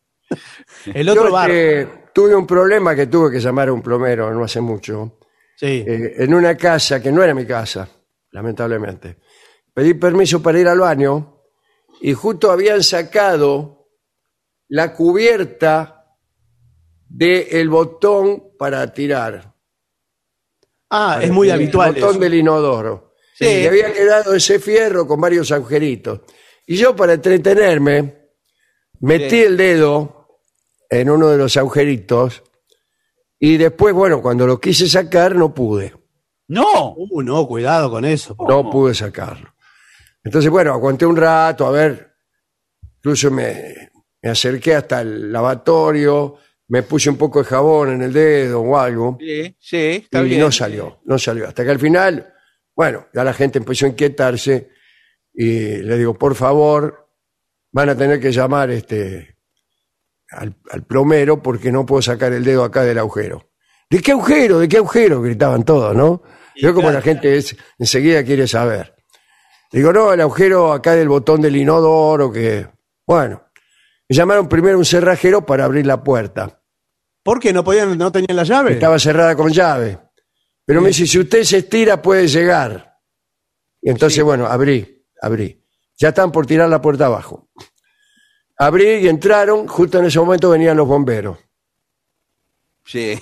El otro Yo bar. este, tuve un problema que tuve que llamar a un plomero no hace mucho. Sí. eh, en una casa que no era mi casa, lamentablemente. Pedí permiso para ir al baño y justo habían sacado la cubierta del botón para tirar. ah, es muy El habitual. botón eso. del inodoro. Sí. Y había quedado ese fierro con varios agujeritos. Y yo para entretenerme metí Sí. el dedo en uno de los agujeritos y después, bueno, cuando lo quise sacar no pude. No, Uh, no, cuidado con eso. No pude sacarlo. Entonces, bueno, aguanté un rato, a ver, incluso me, me acerqué hasta el lavatorio, me puse un poco de jabón en el dedo o algo, sí, sí, está y bien. no salió, no salió. Hasta que al final, bueno, ya la gente empezó a inquietarse y le digo, por favor, van a tener que llamar este al, al plomero porque no puedo sacar el dedo acá del agujero. ¿De qué agujero? ¿De qué agujero? Gritaban todos, ¿no? Yo como la gente es, enseguida quiere saber. Digo, no, el agujero acá del botón del inodoro, que... Bueno, me llamaron primero a un cerrajero para abrir la puerta. ¿Por qué no podían, no tenían la llave? Estaba cerrada con llave. Pero me dice, si usted se estira puede llegar. Y entonces, bueno, abrí, abrí. Ya están por tirar la puerta abajo. Abrí y entraron, justo en ese momento venían los bomberos. Sí.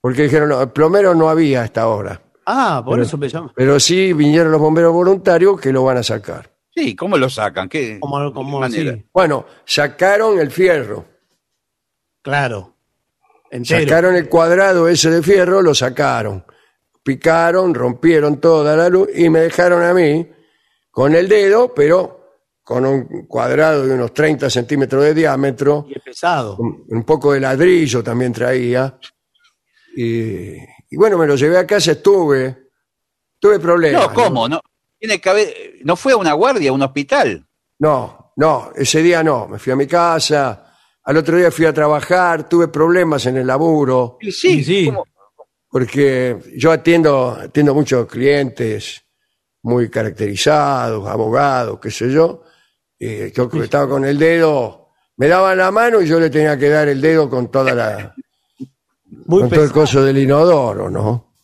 Porque dijeron, no, el plomero no había hasta ahora. Ah, por Pero- eso me llama. Pero sí vinieron los bomberos voluntarios que lo van a sacar. Sí, ¿cómo lo sacan? ¿Qué, manera? sí, Bueno, sacaron el fierro. claro. Entero. Sacaron el cuadrado ese de fierro, lo sacaron. Picaron, rompieron toda la luz y me dejaron a mí con el dedo, pero con un cuadrado de unos 30 centímetros de diámetro, Y es pesado. un, un poco de ladrillo también traía. Y, y bueno, me lo llevé a casa, estuve, tuve problemas. No, ¿cómo? No, tiene que haber, no fue a una guardia, a un hospital. No, no, ese día no, me fui a mi casa, al otro día fui a trabajar, tuve problemas en el laburo. Sí, sí, Sí, sí. ¿cómo? porque yo atiendo, atiendo muchos clientes muy caracterizados, abogados, qué sé yo, yo que estaba con el dedo, me daban la mano y yo le tenía que dar el dedo con toda la, Muy con todo el coso del inodoro, ¿no?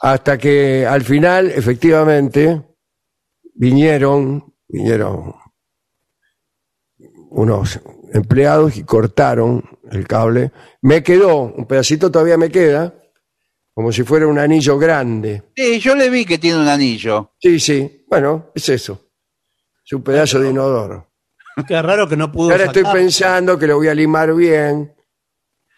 Hasta que al final, efectivamente, vinieron, vinieron unos empleados y cortaron el cable. Me quedó, un pedacito todavía me queda, como si fuera un anillo grande. Sí, yo le vi que tiene un anillo. Sí, sí, bueno, es eso. Es un pedazo de inodoro. Qué raro que no pudo Ahora estoy pensando que lo voy a limar bien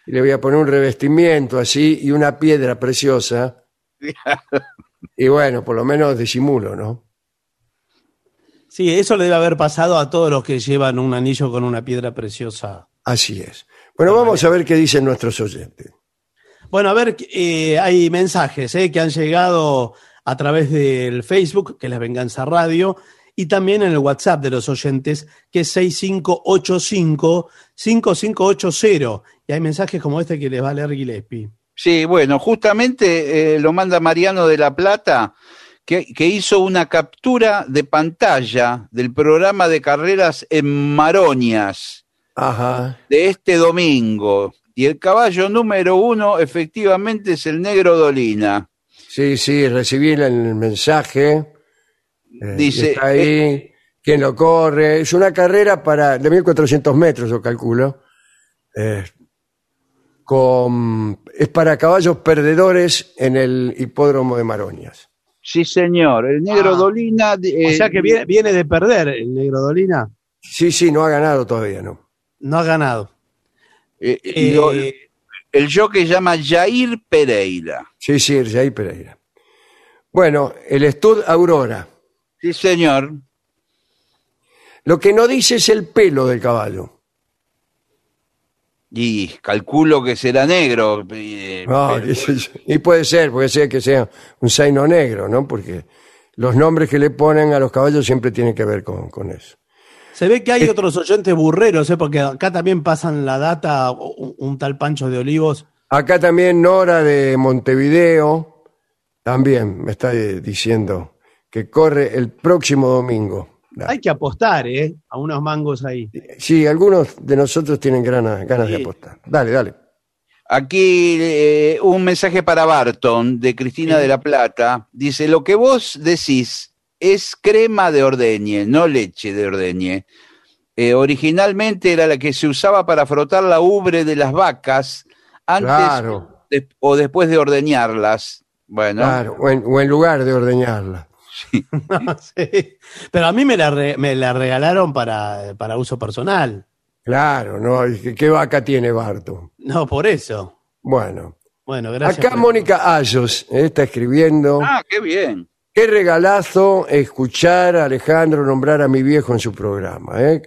y le voy a poner un revestimiento así y una piedra preciosa. Y bueno, por lo menos disimulo, ¿no? Sí, eso le debe haber pasado a todos los que llevan un anillo con una piedra preciosa. Así es. Bueno, vamos a ver qué dicen nuestros oyentes. Bueno, a ver, eh, hay mensajes eh, que han llegado a través del Facebook, que es La Venganza Radio, y también en el WhatsApp de los oyentes, que es 6585-5580. Y hay mensajes como este que les va a leer Gillespie. Sí, bueno, justamente eh, lo manda Mariano de la Plata, que, que hizo una captura de pantalla del programa de carreras en Maroñas Ajá. de este domingo. Y el caballo número uno efectivamente es el negro Dolina. Sí, sí, recibí el, el mensaje. Eh, Dice, Está ahí. ¿Quién lo corre? Es una carrera para de 1400 metros, yo calculo. Eh, con, es para caballos perdedores en el hipódromo de Maroñas. Sí, señor, el negro Ah. Dolina. O eh, sea que viene, viene de perder el Negro Dolina. Sí, sí, no ha ganado todavía, ¿no? No ha ganado. eh, Eh, lo- el jockey llama Jair Pereira. Sí, sí, Jair Pereira. Bueno, el Stud Aurora. Sí, señor. Lo que no dice es el pelo del caballo. Y calculo que será negro. eh, No, pero- dice- y puede ser, puede ser que sea un zaino negro, ¿no? Porque los nombres que le ponen a los caballos siempre tienen que ver con, con eso. Se ve que hay otros oyentes burreros, ¿eh? porque acá también pasan la data un, un tal Pancho de Olivos. Acá también Nora de Montevideo, también me está eh, diciendo que corre el próximo domingo. Hay que apostar, ¿eh? A unos mangos ahí. Sí, algunos de nosotros tienen ganas, ganas de apostar. Dale, dale. Aquí eh, un mensaje para Barton de Cristina de la Plata. Dice, lo que vos decís es crema de ordeñe, no leche de ordeñe. Eh, originalmente era la que se usaba para frotar la ubre de las vacas antes Claro. de- o después de ordeñarlas. Bueno, Claro, o en, o en lugar de ordeñarla. Sí. Pero a mí me la, re- me la regalaron para, para uso personal. Claro, ¿no? ¿Qué, vaca tiene Barto? No, por eso. Bueno, Bueno, gracias. acá por- Mónica Ayos eh, está escribiendo. ah, qué bien. Qué regalazo escuchar a Alejandro nombrar a mi viejo en su programa. ¿eh?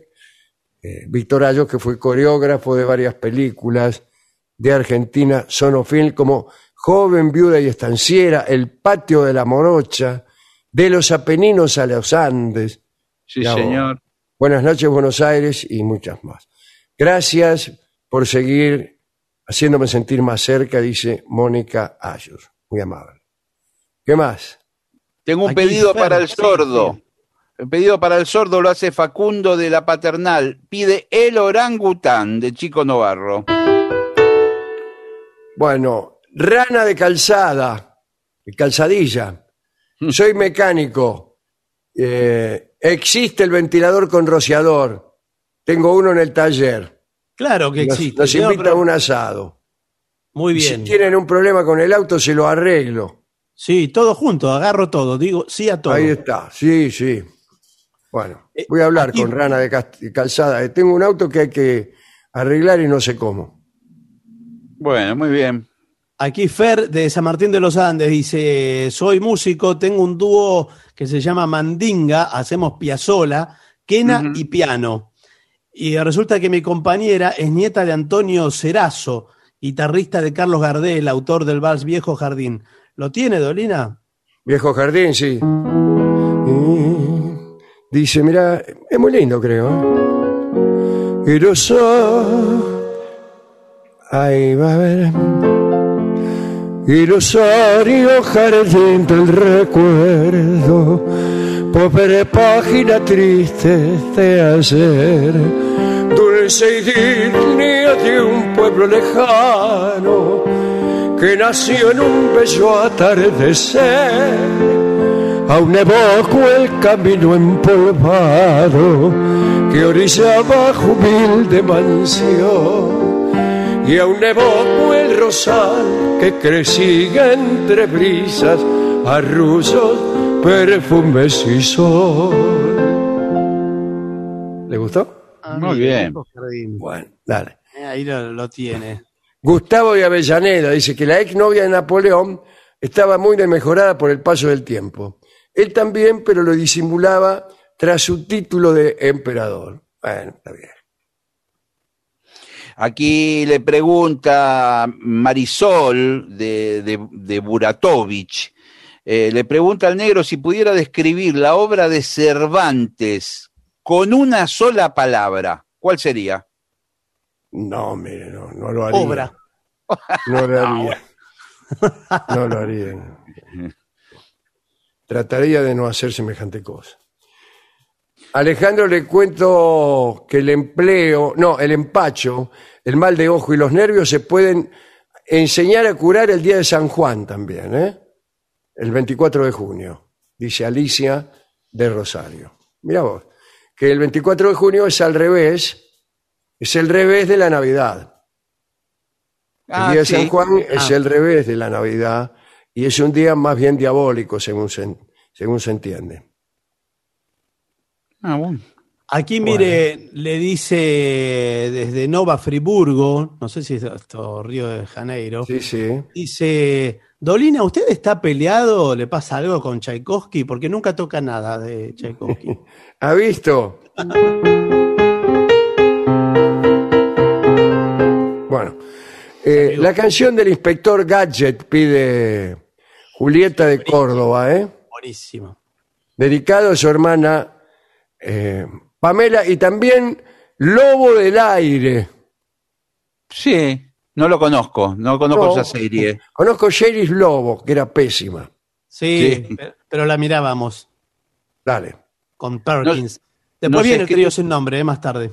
Eh, Víctor Ayos, que fue coreógrafo de varias películas de Argentina, Sonofilm, como Joven, Viuda y Estanciera, El Patio de la Morocha, De los Apeninos a los Andes, Sí, Ya, señor. Buenas noches, Buenos Aires y muchas más. Gracias por seguir haciéndome sentir más cerca, dice Mónica Ayos. Muy amable. ¿Qué más? Tengo un Aquí pedido para el sí, sordo. sí. El pedido para el sordo lo hace Facundo de la Paternal. Pide el orangután de Chico Novarro. Bueno, rana de calzada, de calzadilla. Soy mecánico. Eh, existe el ventilador con rociador. Tengo uno en el taller. Claro que Nos, existe. nos No, invita pero- a un asado. Muy Y bien. Si tienen un problema con el auto, se lo arreglo. Sí, todo junto, agarro todo, digo sí a todo. Ahí está. Sí, sí. Bueno, Eh, voy a hablar aquí- con rana de calzada. Eh, Tengo un auto que hay que arreglar y no sé cómo. Bueno, muy bien. Aquí Fer de San Martín de los Andes dice, soy músico, tengo un dúo que se llama Mandinga, hacemos piazola, quena y piano. Y resulta que mi compañera es nieta de Antonio Cerazo, guitarrista de Carlos Gardel, autor del vals Viejo Jardín. ¿Lo tiene, Dolina? Viejo jardín, sí. Y dice, mira, es muy lindo, creo. ¿eh? Ahí va a ver. Ilusorio jardín del recuerdo, pobre página triste de ayer, dulce idilio de un pueblo lejano que nació en un bello atardecer. Aún evoco el camino empolvado que orillaba humilde mansión y aún nevó como el rosal que crecía entre brisas, arrullos, perfumes y sol. ¿Le gustó? Ah, Muy bien. Jardín. Bueno, dale. Eh, Ahí lo, lo tiene. Gustavo de Avellaneda dice que la exnovia de Napoleón estaba muy desmejorada por el paso del tiempo. Él también, pero lo disimulaba tras su título de emperador. Bueno, está bien. Aquí le pregunta Marisol de, de, de Buratovich, eh, le pregunta al negro si pudiera describir la obra de Cervantes con una sola palabra. ¿Cuál sería? No, mire, no, no lo haría. Obra. No lo haría. No lo haría. Trataría de no hacer semejante cosa. Alejandro le cuento que el empleo, no, el empacho, el mal de ojo y los nervios se pueden enseñar a curar el día de San Juan también, ¿eh? El 24 de junio, dice Alicia de Rosario. Mira vos, que el 24 de junio es al revés, es el revés de la Navidad. El Ah, día de. San Juan es el revés de la Navidad y es un día más bien diabólico, según se, según se entiende. Ah, bueno. Aquí, mire, le dice desde Nova Friburgo, no sé si es esto Río de Janeiro, Sí, sí. dice, Dolina, ¿usted está peleado? ¿Le pasa algo con Tchaikovsky? Porque nunca toca nada de Tchaikovsky. ¿Ha visto? Bueno, eh, la canción del inspector Gadget pide Julieta de Córdoba, ¿eh? Buenísimo. dedicado a su hermana eh, Pamela y también Lobo del Aire. Sí, no lo conozco, no conozco No. esa serie. Conozco Sheriff Lobo, que era pésima. Sí, Sí. pe- pero la mirábamos Dale. con Perkins. Después no viene el trío sin nombre, eh, más tarde.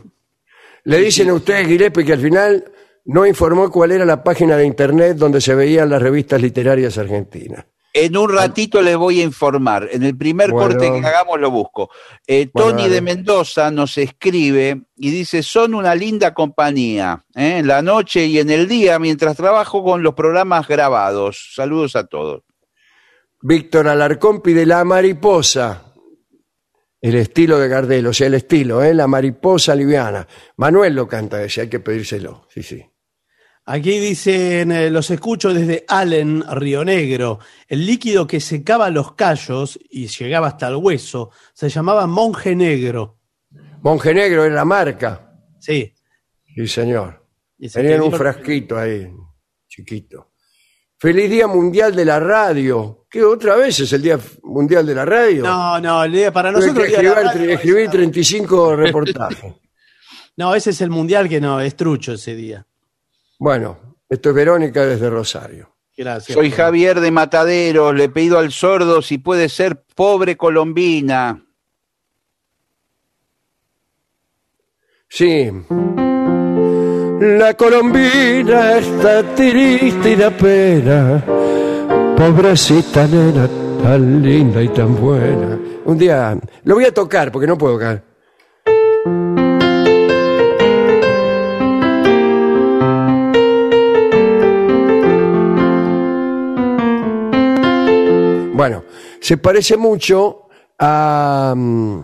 Le dicen a ustedes, Guilepe, que al final no informó cuál era la página de internet donde se veían las revistas literarias argentinas. En un ratito les voy a informar. En el primer Bueno. corte que hagamos lo busco. Eh, Bueno, Tony dale. de Mendoza nos escribe y dice, son una linda compañía, ¿eh? en la noche y en el día mientras trabajo con los programas grabados. Saludos a todos. Víctor Alarcón pide la mariposa. El estilo de Gardel, o sea, el estilo, ¿eh? la mariposa liviana. Manuel lo canta ese, hay que pedírselo. Sí, sí. Aquí dicen, eh, los escucho desde Allen, Río Negro. El líquido que secaba los callos y llegaba hasta el hueso se llamaba monje negro. Monjenegro es la marca. Sí. Sí, señor. Y se Tenían un frasquito ahí, chiquito. Feliz Día Mundial de la Radio. ¿Qué otra vez es el Día Mundial de la Radio? No, no, el día- para nosotros... que escribir, radio escribí es- 35 reportajes. No, ese es el mundial que no, es trucho ese día. Bueno, esto es Verónica desde Rosario. Gracias. Soy Javier de Mataderos, le he pedido al sordo si puede ser pobre colombina. Sí. La colombina está triste y da pena. Pobrecita nena, tan linda y tan buena. Un día lo voy a tocar porque no puedo tocar. Bueno, se parece mucho a mm,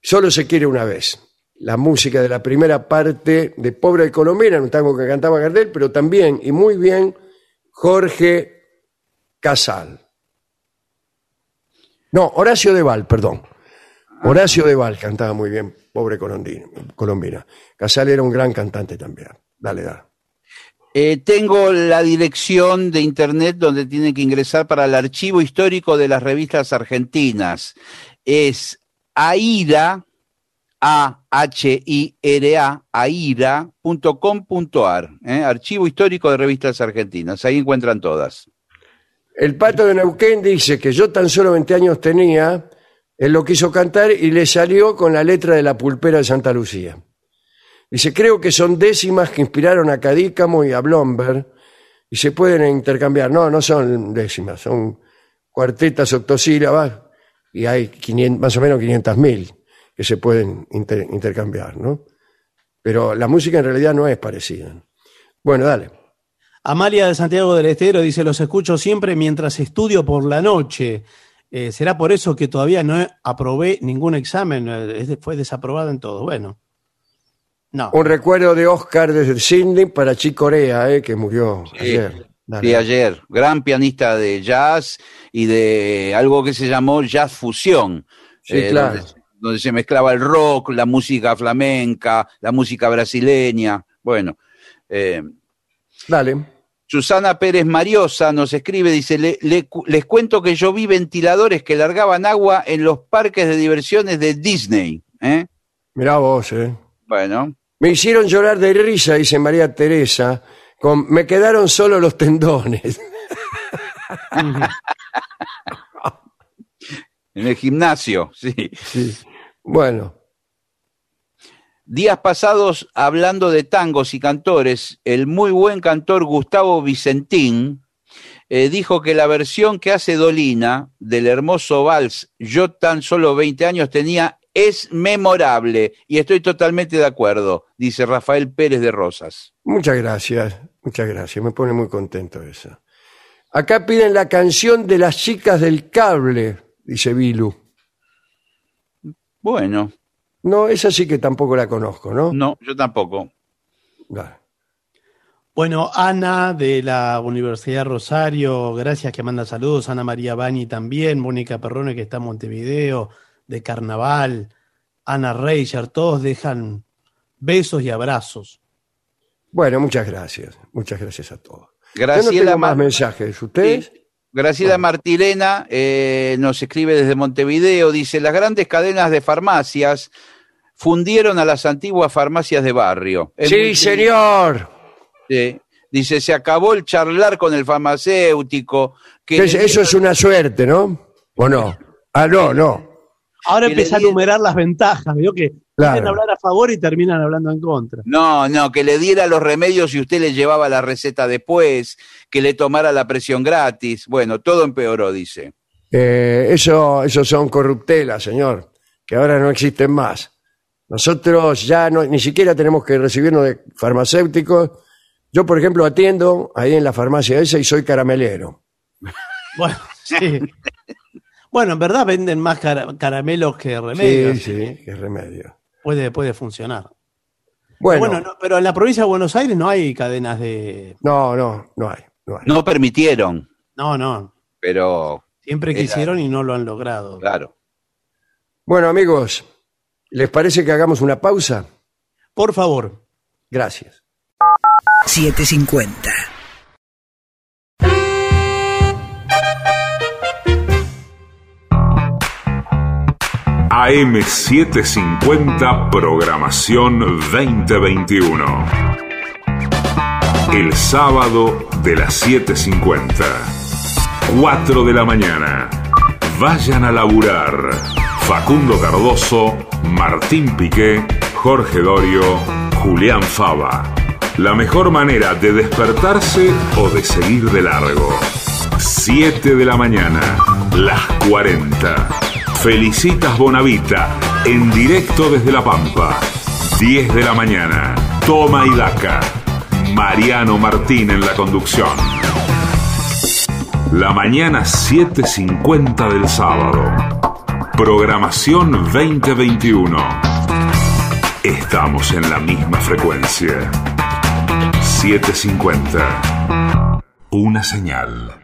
Solo se quiere una vez. La música de la primera parte de Pobre Colombina, un tango que cantaba Gardel, pero también, y muy bien, Jorge Casal. No, Horacio Deval, perdón. Horacio Deval cantaba muy bien Pobre Colombina. Colombina. Casal era un gran cantante también. Dale, dale. Eh, tengo la dirección de internet donde tienen que ingresar para el archivo histórico de las revistas argentinas. Es aira, A-H-I-R-A, aira.com.ar, ¿eh? Archivo Histórico de Revistas Argentinas. Ahí encuentran todas. El pato de Neuquén dice que yo tan solo 20 años tenía, él lo quiso cantar y le salió con la letra de la pulpera de Santa Lucía. Dice, creo que son décimas que inspiraron a Cadícamo y a Blomberg y se pueden intercambiar. No, no son décimas, son cuartetas octosílabas y hay 500 más o menos 500.000 que se pueden inter- intercambiar, ¿no? pero la música en realidad no es parecida. Bueno, dale. Amalia de Santiago del Estero dice, los escucho siempre mientras estudio por la noche. Eh, ¿Será por eso que todavía no aprobé ningún examen? Eh, fue desaprobado en todo. Bueno. No. Un recuerdo de Oscar desde Sydney para Chick Corea, eh, que murió Sí. ayer. Dale. Sí, ayer. Gran pianista de jazz y de algo que se llamó jazz fusión. Sí, eh, claro. donde, donde se mezclaba el rock, la música flamenca, la música brasileña. Bueno, eh, Dale. Susana Pérez Mariosa nos escribe, dice, "Le- les cuento que yo vi ventiladores que largaban agua en los parques de diversiones de Disney. ¿eh? Mirá vos, eh. Bueno, Me hicieron llorar de risa, dice María Teresa, con me quedaron solo los tendones. en el gimnasio, sí. Sí. Bueno, Días pasados, hablando de tangos y cantores, el muy buen cantor Gustavo Vicentín eh, dijo que la versión que hace Dolina del hermoso vals Yo tan solo 20 años tenía es memorable y estoy totalmente de acuerdo, dice Rafael Pérez de Rosas. muchas gracias, muchas gracias, me pone muy contento eso. Acá piden la canción de las chicas del cable, dice Bilu. Bueno, No, esa sí que tampoco la conozco, ¿no? no, yo tampoco. Dale. Bueno, Ana de la Universidad Rosario, gracias que manda saludos. Ana María Bani también, Mónica Perrone que está en Montevideo, de Carnaval, Ana Reicher, todos dejan besos y abrazos. Bueno, muchas gracias, muchas gracias a todos. Yo no Graciela, tengo más mensajes, ¿ustedes? Sí. Graciela Martilena eh, nos escribe desde Montevideo, dice, las grandes cadenas de farmacias fundieron a las antiguas farmacias de barrio. Es Sí, señor. Dice, se acabó el charlar con el farmacéutico. Que eso es una suerte, ¿no? ¿O no? Ah, no, no. Ahora empieza a enumerar las ventajas, veo que Claro. quieren hablar a favor y terminan hablando en contra. No, no, que le diera los remedios y usted le llevaba la receta después, que le tomara la presión gratis. Bueno, todo empeoró, dice. Eh, eso, eso son corruptelas, señor, que ahora no existen más. Nosotros ya no, ni siquiera tenemos que recibirnos de farmacéuticos. Yo, por ejemplo, atiendo ahí en la farmacia esa y soy caramelero. Bueno, sí. Bueno, en verdad venden más cara- caramelos que Sí, remedios. sí, qué remedio. Puede, puede funcionar. Bueno, Bueno, no, pero en la provincia de Buenos Aires no hay cadenas de. no, no, no hay, no hay. No permitieron, No, no. pero Siempre Era- quisieron y no lo han logrado. claro. Bueno, amigos, ¿les parece que hagamos una pausa? Por favor. Gracias. 750. AM750 Programación 2021. El sábado de las 7.50. 4 de la mañana. Vayan a laburar. Facundo Cardoso, Martín Piqué, Jorge Dorio, Julián Fava. La mejor manera de despertarse o de seguir de largo. 7 de la mañana, las 40. Felicitas Bonavita, en directo desde La Pampa. 10 de la mañana, Toma y Daca. Mariano Martín en la conducción. La mañana 7.50 del sábado. Programación 2021. Estamos en la misma frecuencia. 7.50. Una señal.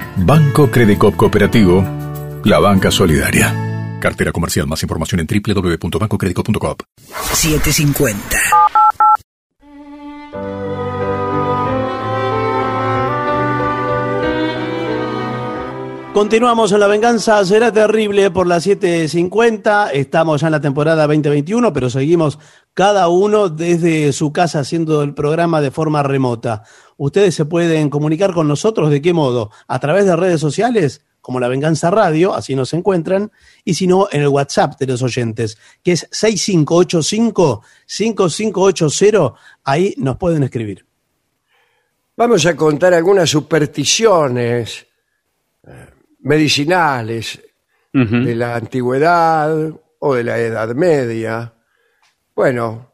Banco Credicop Cooperativo, la banca solidaria. Cartera comercial. Más información en www.bancocredico.com. 750. Continuamos en La Venganza Será Terrible por las 7.50. Estamos ya en la temporada 2021, pero seguimos cada uno desde su casa haciendo el programa de forma remota. Ustedes se pueden comunicar con nosotros de qué modo? A través de redes sociales, como La Venganza Radio, así nos encuentran, y si no, en el WhatsApp de los oyentes, que es 6585-5580, ahí nos pueden escribir. Vamos a contar algunas supersticiones eh, medicinales de la antigüedad o de la Edad Media. Bueno,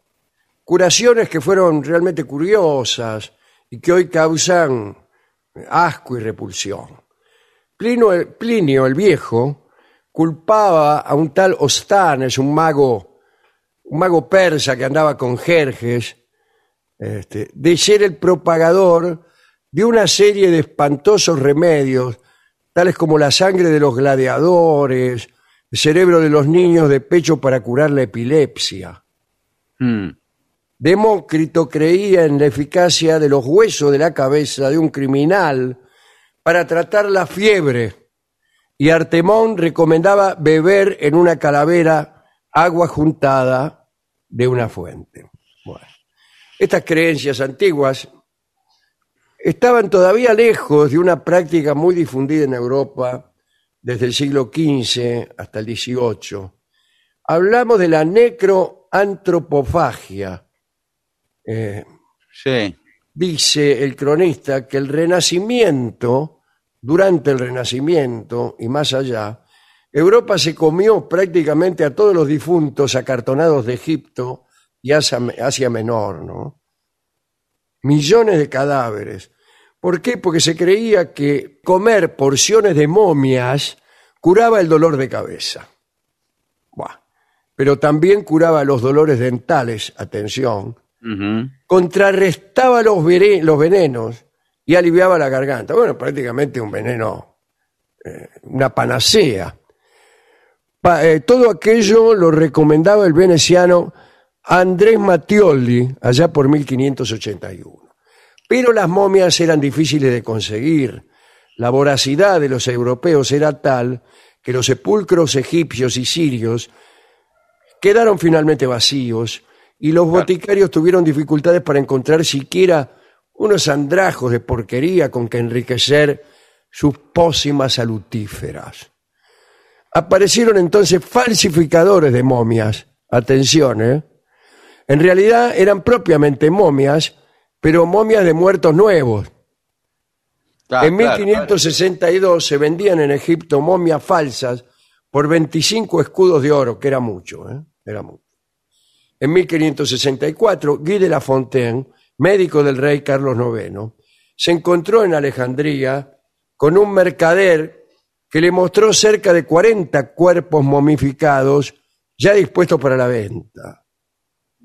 curaciones que fueron realmente curiosas y que hoy causan asco y repulsión. Plinio el, Viejo culpaba a un tal Ostanes, un mago, un mago persa que andaba con Jerjes, este, de ser el propagador de una serie de espantosos remedios, tales como la sangre de los gladiadores, el cerebro de los niños de pecho para curar la epilepsia. Mm. Demócrito creía en la eficacia de los huesos de la cabeza de un criminal para tratar la fiebre y Artemón recomendaba beber en una calavera agua juntada de una fuente. Bueno, estas creencias antiguas estaban todavía lejos de una práctica muy difundida en Europa desde el siglo XV hasta el XVIII. Hablamos de la necroantropofagia. Eh, Sí. dice el cronista que el Renacimiento, durante el Renacimiento y más allá, Europa se comió prácticamente a todos los difuntos acartonados de Egipto y Asia, Asia Menor, ¿no? Millones de cadáveres. ¿Por qué? Porque se creía que comer porciones de momias curaba el dolor de cabeza. Buah. Pero también curaba los dolores dentales, atención, Contrarrestaba los, venenos y aliviaba la garganta. Bueno, prácticamente un veneno, eh, una panacea. Pa- eh, todo aquello lo recomendaba el veneciano Andrés Mattioli allá por 1581. Pero las momias eran difíciles de conseguir. La voracidad de los europeos era tal que los sepulcros egipcios y sirios quedaron finalmente vacíos y los boticarios tuvieron dificultades para encontrar siquiera unos andrajos de porquería con que enriquecer sus pócimas salutíferas. Aparecieron entonces falsificadores de momias. Atención, ¿eh? En realidad eran propiamente momias, pero momias de muertos nuevos. Ah, en claro, 1562 se vendían en Egipto momias falsas por 25 escudos de oro, que era mucho, ¿eh? Era mucho. En 1564, Guy de la Fontaine, médico del rey Carlos IX, se encontró en Alejandría con un mercader que le mostró cerca de 40 cuerpos momificados ya dispuestos para la venta.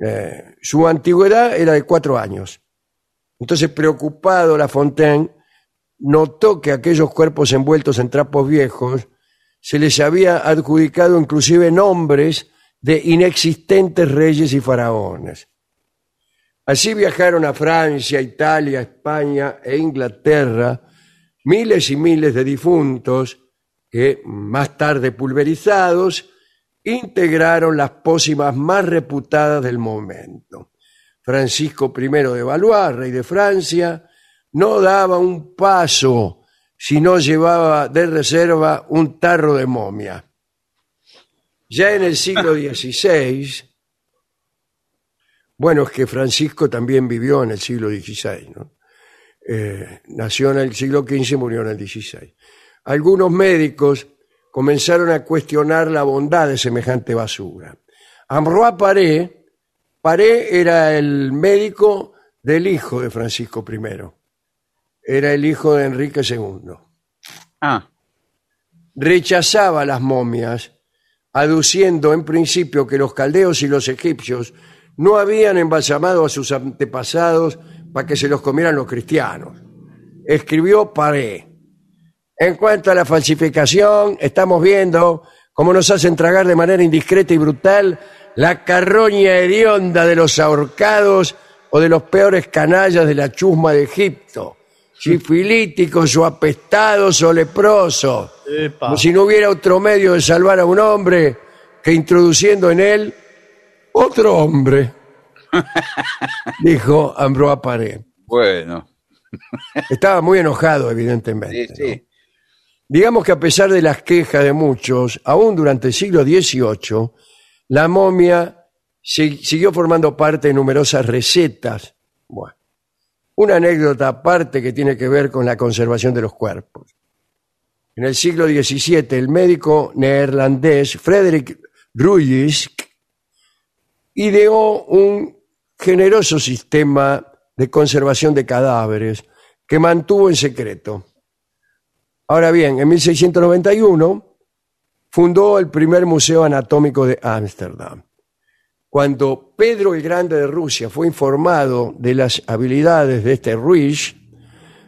Eh, su antigüedad era de cuatro años. Entonces, preocupado, La Fontaine notó que aquellos cuerpos envueltos en trapos viejos se les había adjudicado inclusive nombres de inexistentes reyes y faraones. Así viajaron a Francia, Italia, España e Inglaterra miles y miles de difuntos que, más tarde pulverizados, integraron las pócimas más reputadas del momento. Francisco I de Valois, rey de Francia, no daba un paso si no llevaba de reserva un tarro de momia. Ya en el siglo XVI, bueno, es que Francisco también vivió en el siglo XVI, ¿no? Eh, nació en el siglo XV y murió en el XVI. Algunos médicos comenzaron a cuestionar la bondad de semejante basura. Ambroise Paré, Paré era el médico del hijo de Francisco I, era el hijo de Enrique II Ah, rechazaba las momias, aduciendo en principio que los caldeos y los egipcios no habían embalsamado a sus antepasados para que se los comieran los cristianos. Escribió Paré. En cuanto a la falsificación, estamos viendo cómo nos hacen tragar de manera indiscreta y brutal la carroña hedionda de los ahorcados o de los peores canallas de la chusma de Egipto, sifilíticos o apestados o leprosos Epa. como si no hubiera otro medio de salvar a un hombre que introduciendo en él otro hombre. dijo Ambroise Paré. Bueno, Estaba muy enojado, sí, evidentemente. ¿no? sí. Digamos que a pesar de las quejas de muchos, aún durante el siglo XVIII, la momia si- siguió formando parte de numerosas recetas. Bueno, una anécdota aparte que tiene que ver con la conservación de los cuerpos. En el siglo XVII, el médico neerlandés Frederick Ruijsk ideó un generoso sistema de conservación de cadáveres que mantuvo en secreto. Ahora bien, en 1691 fundó el primer Museo Anatómico de Ámsterdam. Cuando Pedro el Grande de Rusia fue informado de las habilidades de este Ruiz,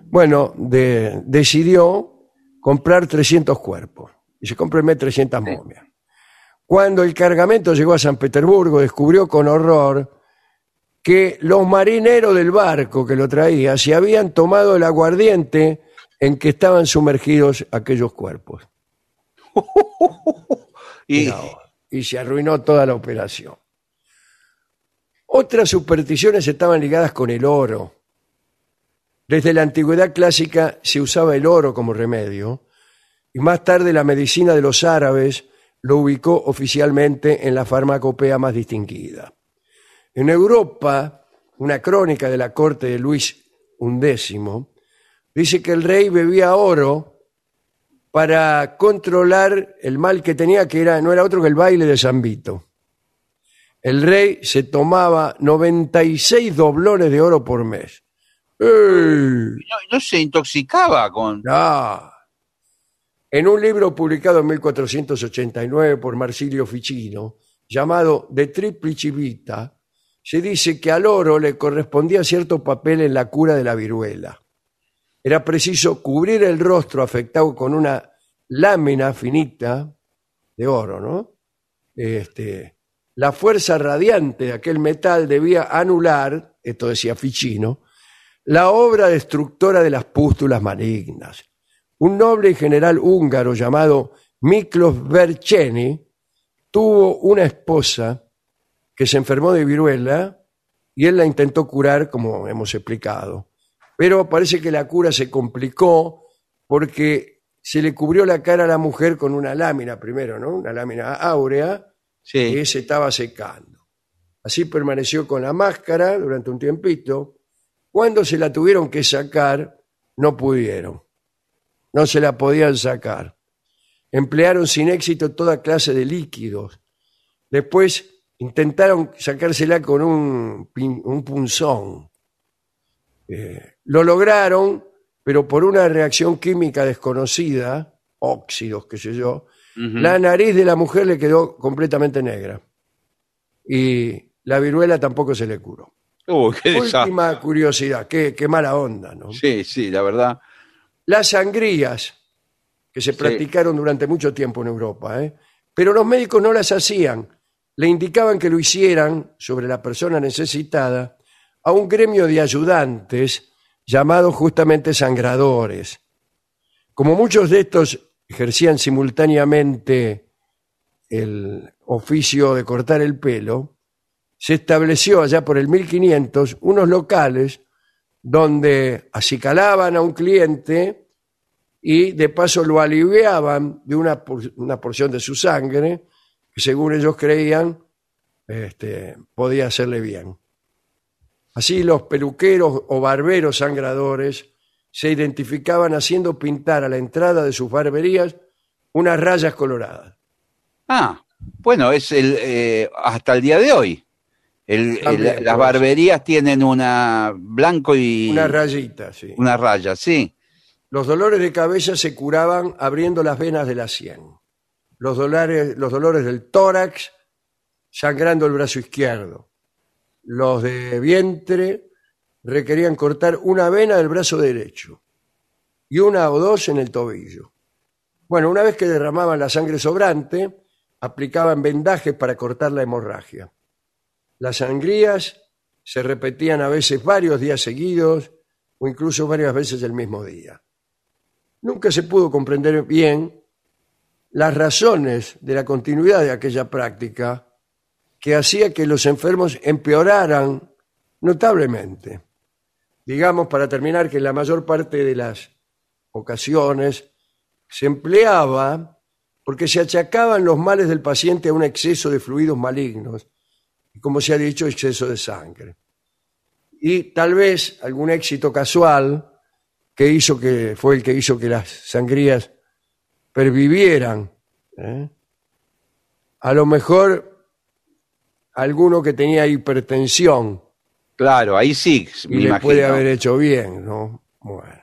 bueno, de- decidió comprar 300 cuerpos y se compró 300 momias. Cuando el cargamento llegó a San Petersburgo, descubrió con horror que los marineros del barco que lo traía se habían tomado el aguardiente en que estaban sumergidos aquellos cuerpos. Y, vos, y se arruinó toda la operación. Otras supersticiones estaban ligadas con el oro. Desde la antigüedad clásica se usaba el oro como remedio y más tarde la medicina de los árabes lo ubicó oficialmente en la farmacopea más distinguida. En Europa, una crónica de la corte de Luis XI dice que el rey bebía oro para controlar el mal que tenía, que era, no era otro que el baile de San Vito. El rey se tomaba 96 doblones de oro por mes. No, no se intoxicaba con... Ah. En un libro publicado en 1489 por Marsilio Ficino, llamado De Triplici Vita, se dice que al oro le correspondía cierto papel en la cura de la viruela. Era preciso cubrir el rostro afectado con una lámina finita de oro, ¿no? Este, la fuerza radiante de aquel metal debía anular, esto decía Ficino, la obra destructora de las pústulas malignas. Un noble y general húngaro llamado Miklos Verceni tuvo una esposa que se enfermó de viruela y él la intentó curar, como hemos explicado. Pero parece que la cura se complicó porque se le cubrió la cara a la mujer con una lámina primero, ¿no? Una lámina áurea Sí. que se estaba secando. Así permaneció con la máscara durante un tiempito. Cuando se la tuvieron que sacar, no pudieron. No se la podían sacar. Emplearon sin éxito toda clase de líquidos. Después intentaron sacársela con un, pin- un punzón. Eh, lo lograron, pero por una reacción química desconocida, óxidos, qué sé yo, Ujú. la nariz de la mujer le quedó completamente negra. Y la viruela tampoco se le curó. Uy, qué desastre. Última curiosidad, qué, qué mala onda, ¿no? Sí, sí, la verdad. Las sangrías, que se Sí. practicaron durante mucho tiempo en Europa, ¿eh? pero los médicos no las hacían. Le indicaban que lo hicieran sobre la persona necesitada a un gremio de ayudantes llamados justamente sangradores. Como muchos de estos ejercían simultáneamente el oficio de cortar el pelo, se estableció allá por el 1500 unos locales donde acicalaban a un cliente y de paso lo aliviaban de una, una porción de su sangre que según ellos creían este, podía hacerle bien. Así los peluqueros o barberos sangradores se identificaban haciendo pintar a la entrada de sus barberías unas rayas coloradas. Ah, bueno, es el eh, hasta el día de hoy. El- También, el- las barberías tienen una blanco y Una rayita, sí. una raya, sí. Los dolores de cabeza se curaban abriendo las venas de la sien. Los dolores, los dolores del tórax sangrando el brazo izquierdo. Los de vientre requerían cortar una vena del brazo derecho y una o dos en el tobillo. Bueno, una vez que derramaban la sangre sobrante, aplicaban vendajes para cortar la hemorragia. Las sangrías se repetían a veces varios días seguidos o incluso varias veces el mismo día. Nunca se pudo comprender bien las razones de la continuidad de aquella práctica que hacía que los enfermos empeoraran notablemente. Digamos, para terminar, que en la mayor parte de las ocasiones se empleaba porque se achacaban los males del paciente a un exceso de fluidos malignos, como se ha dicho, exceso de sangre. Y tal vez algún éxito casual que hizo que fue el que hizo que las sangrías pervivieran. ¿eh? A lo mejor alguno que tenía hipertensión Claro, ahí sí, me y le imagino. puede haber hecho bien, ¿no? Bueno.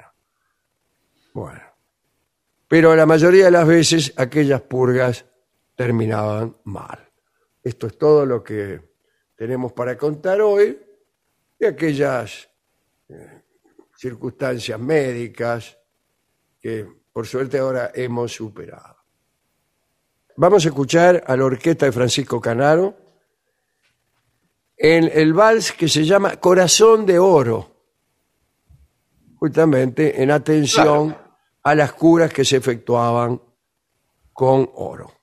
Bueno. Pero la mayoría de las veces aquellas purgas terminaban mal. Esto es todo lo que tenemos para contar hoy de aquellas eh, circunstancias médicas que por suerte ahora hemos superado. Vamos a escuchar a la orquesta de Francisco Canaro en el vals que se llama Corazón de Oro, justamente en atención a las curas que se efectuaban con oro.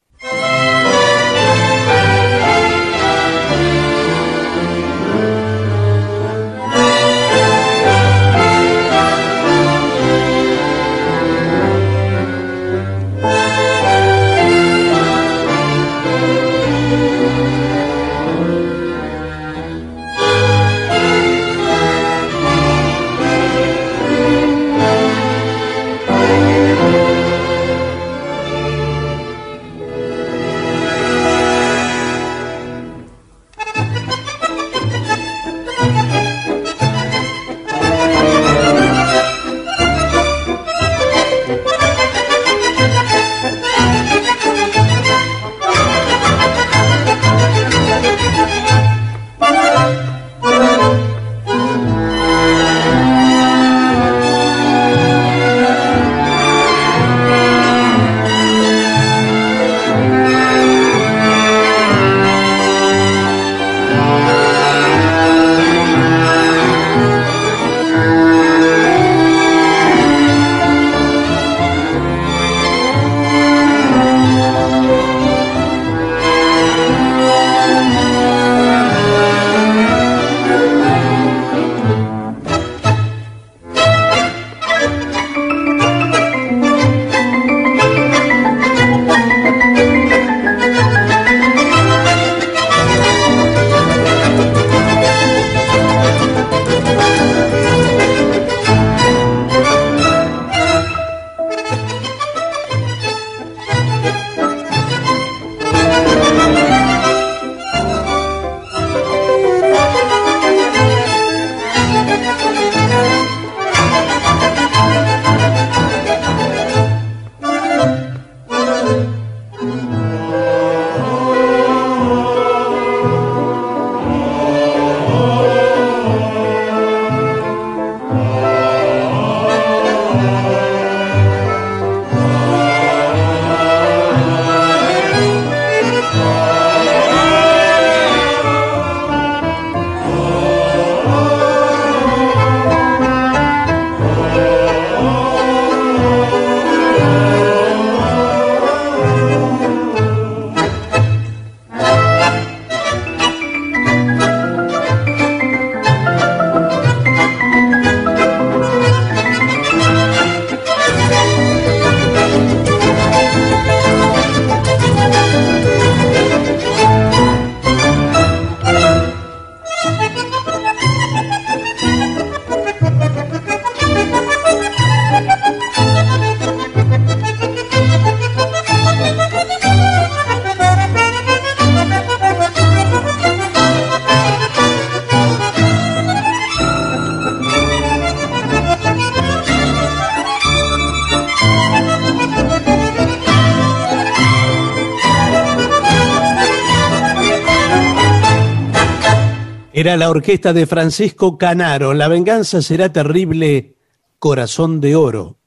Era la orquesta de Francisco Canaro. La venganza será terrible. Corazón de oro.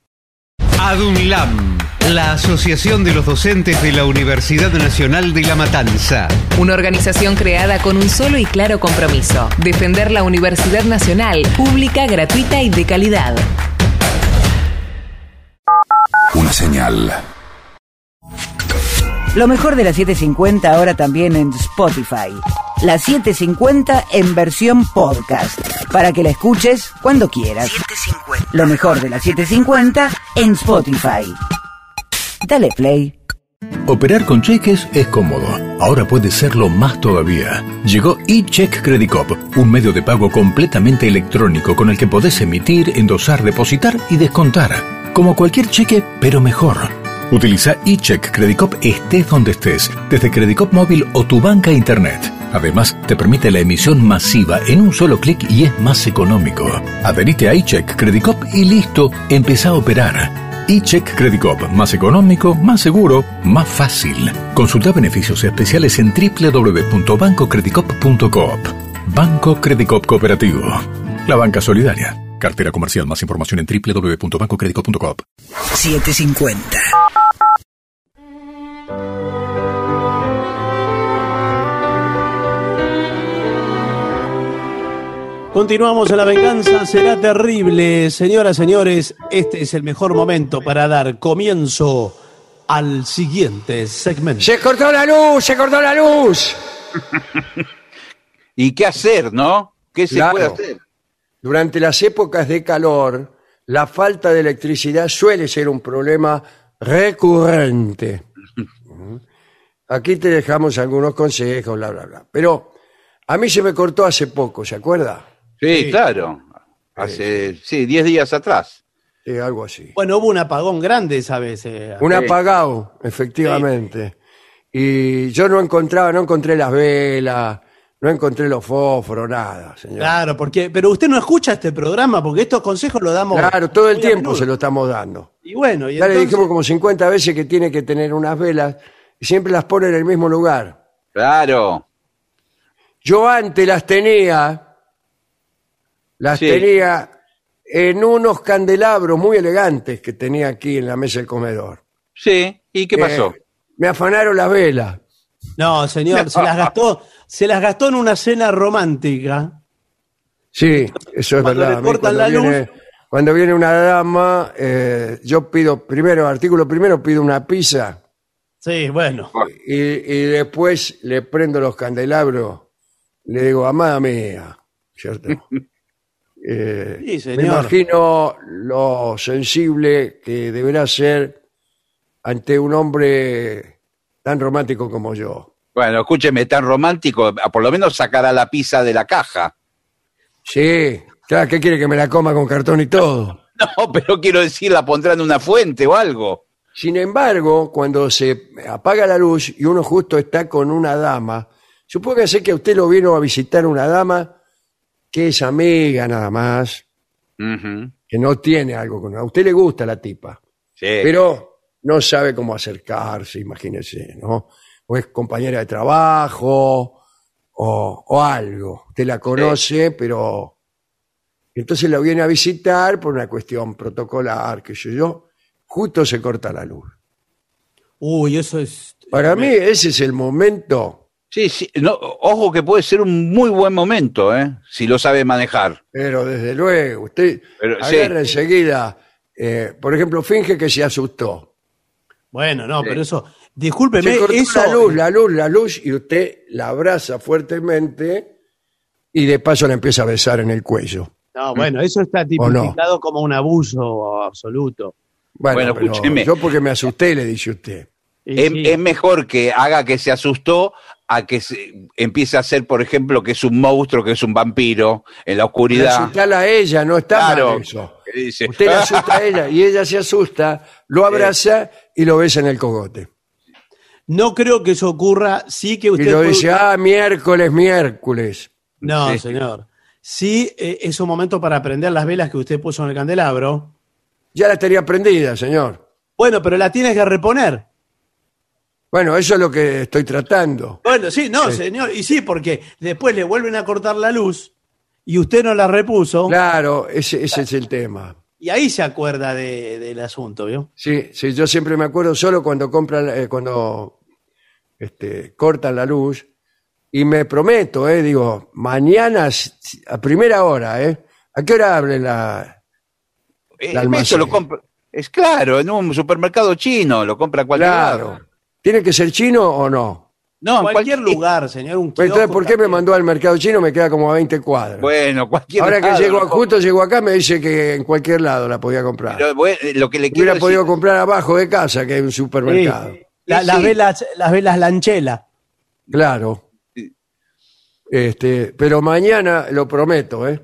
ADUNLAM, la Asociación de los Docentes de la Universidad Nacional de La Matanza. Una organización creada con un solo y claro compromiso, defender la Universidad Nacional, pública, gratuita y de calidad. Una señal. Lo mejor de la 750 ahora también en Spotify. La 750 en versión podcast. Para que la escuches cuando quieras. Lo mejor de la 750 en Spotify. Dale play. Operar con cheques es cómodo. Ahora puede serlo más todavía. Llegó eCheck Credit Cop, un medio de pago completamente electrónico con el que podés emitir, endosar, depositar y descontar. Como cualquier cheque, pero mejor. Utiliza eCheck Credit Cop estés donde estés, desde Credit Cop móvil o tu banca internet. Además, te permite la emisión masiva en un solo clic y es más económico. Adherite a eCheck Credit Cop y listo, empezá a operar. eCheck Credit Cop, más económico, más seguro, más fácil. Consulta beneficios especiales en www.bancocreditcop.coop. Banco Credit Cop Cooperativo. La banca solidaria. Cartera comercial. Más información en www.bancocreditcop.coop. 750. Continuamos en la venganza, será terrible. Señoras, señores, este es el mejor momento para dar comienzo al siguiente segmento. Se cortó la luz, se cortó la luz. ¿Y qué hacer, no? ¿Qué se Claro. puede hacer? Durante las épocas de calor, la falta de electricidad suele ser un problema recurrente. Aquí te dejamos algunos consejos, bla, bla, bla. Pero a mí se me cortó hace poco, ¿se acuerda? Sí, claro. Hace, sí, 10 días atrás. Sí, algo así. Bueno, hubo un apagón grande esa vez. eh. Un Sí. apagado, efectivamente. Y yo no encontraba, no encontré las velas, no encontré los fósforos, nada, señor. Claro, porque, pero usted no escucha este programa porque estos consejos los damos. Claro, todo el tiempo menudo. se lo estamos dando. Y bueno, y Ya le dijimos como 50 veces que tiene que tener unas velas y siempre las pone en el mismo lugar. Claro. Yo antes las tenía, las Sí. tenía en unos candelabros muy elegantes que tenía aquí en la mesa del comedor. Sí. ¿Y qué pasó? Eh, me afanaron las velas. No, señor, se las gastó, se las gastó en una cena romántica. Sí, eso es Cuando verdad. mí cuando la viene, luz. Cuando viene una dama, eh, yo pido primero, artículo primero, pido una pizza Sí, bueno. y, y después le prendo los candelabros. Le digo, amada mía, ¿cierto? Eh, Sí, me señor. imagino lo sensible que deberá ser ante un hombre tan romántico como yo. Bueno, escúcheme, tan romántico, por lo menos sacará la pizza de la caja. Sí, claro, ¿qué quiere que me la coma con cartón y todo? No, pero quiero decir, la pondrá en una fuente o algo. Sin embargo, cuando se apaga la luz y uno justo está con una dama, supóngase que a usted lo vino a visitar una dama que es amiga nada más, Ujú. que no tiene algo con A usted le gusta la tipa, Sí. pero no sabe cómo acercarse, imagínese, ¿no? O es compañera de trabajo o, o algo. Usted la conoce, pero entonces la viene a visitar por una cuestión protocolar, que sé yo, justo se corta la luz. Uy, eso es. Para mí ese es el momento, Sí, sí. No, ojo que puede ser un muy buen momento, ¿eh? Si lo sabe manejar. pero desde luego, usted Pero, agarra sí. enseguida, eh, por ejemplo, finge que se asustó. Bueno, no, Sí. pero eso. Discúlpeme, Se cortó eso. la luz, la luz, la luz, y usted la abraza fuertemente y de paso la empieza a besar en el cuello. No, bueno, eso está no? tipificado como un abuso absoluto. Bueno, Bueno, pero escúcheme. yo porque me asusté, le dice usted. Y Es, sí. es mejor que haga que se asustó a que se- empiece a ser, por ejemplo, que es un monstruo, que es un vampiro en la oscuridad. asustarla a ella, no está Claro. mal eso. Dice, Usted la asusta a ella y ella se asusta, lo abraza y lo besa en el cogote. No creo que eso ocurra. Sí que Y usted. lo puede- dice, ah, miércoles, miércoles. No, Sí. señor. Sí, eh, es un momento para prender las velas que usted puso en el candelabro. Ya la tenía prendida, señor. Bueno, pero la tienes que reponer. Bueno, eso es lo que estoy tratando. Bueno, sí, no, señor. Y sí, porque después le vuelven a cortar la luz y usted no la repuso. Claro, ese, ese es el tema. Y ahí se acuerda de- del asunto, ¿vio? Sí, sí, yo siempre me acuerdo solo cuando compran, eh, cuando este, cortan la luz y me prometo, eh, digo, mañana a primera hora, eh, ¿a qué hora abre la? Eh, el almacén. eso lo compra. Es claro, en un supermercado chino, lo compra cualquier Claro. lado. ¿Tiene que ser chino o no? No, en cualquier lugar, señor. Un Pues entonces, kiosco ¿por qué me también. mandó al mercado chino? Me queda como a 20 cuadras. Bueno, cualquier Ahora que lado, llego, ¿no? justo llego acá, me dice que en cualquier lado la podía comprar. Pero, bueno, lo que le quiero Hubiera decir, podido comprar abajo de casa, que hay un Sí. supermercado. La- Sí, las sí. velas, las velas lanchela. Claro. Sí. Este, pero mañana lo prometo, ¿eh?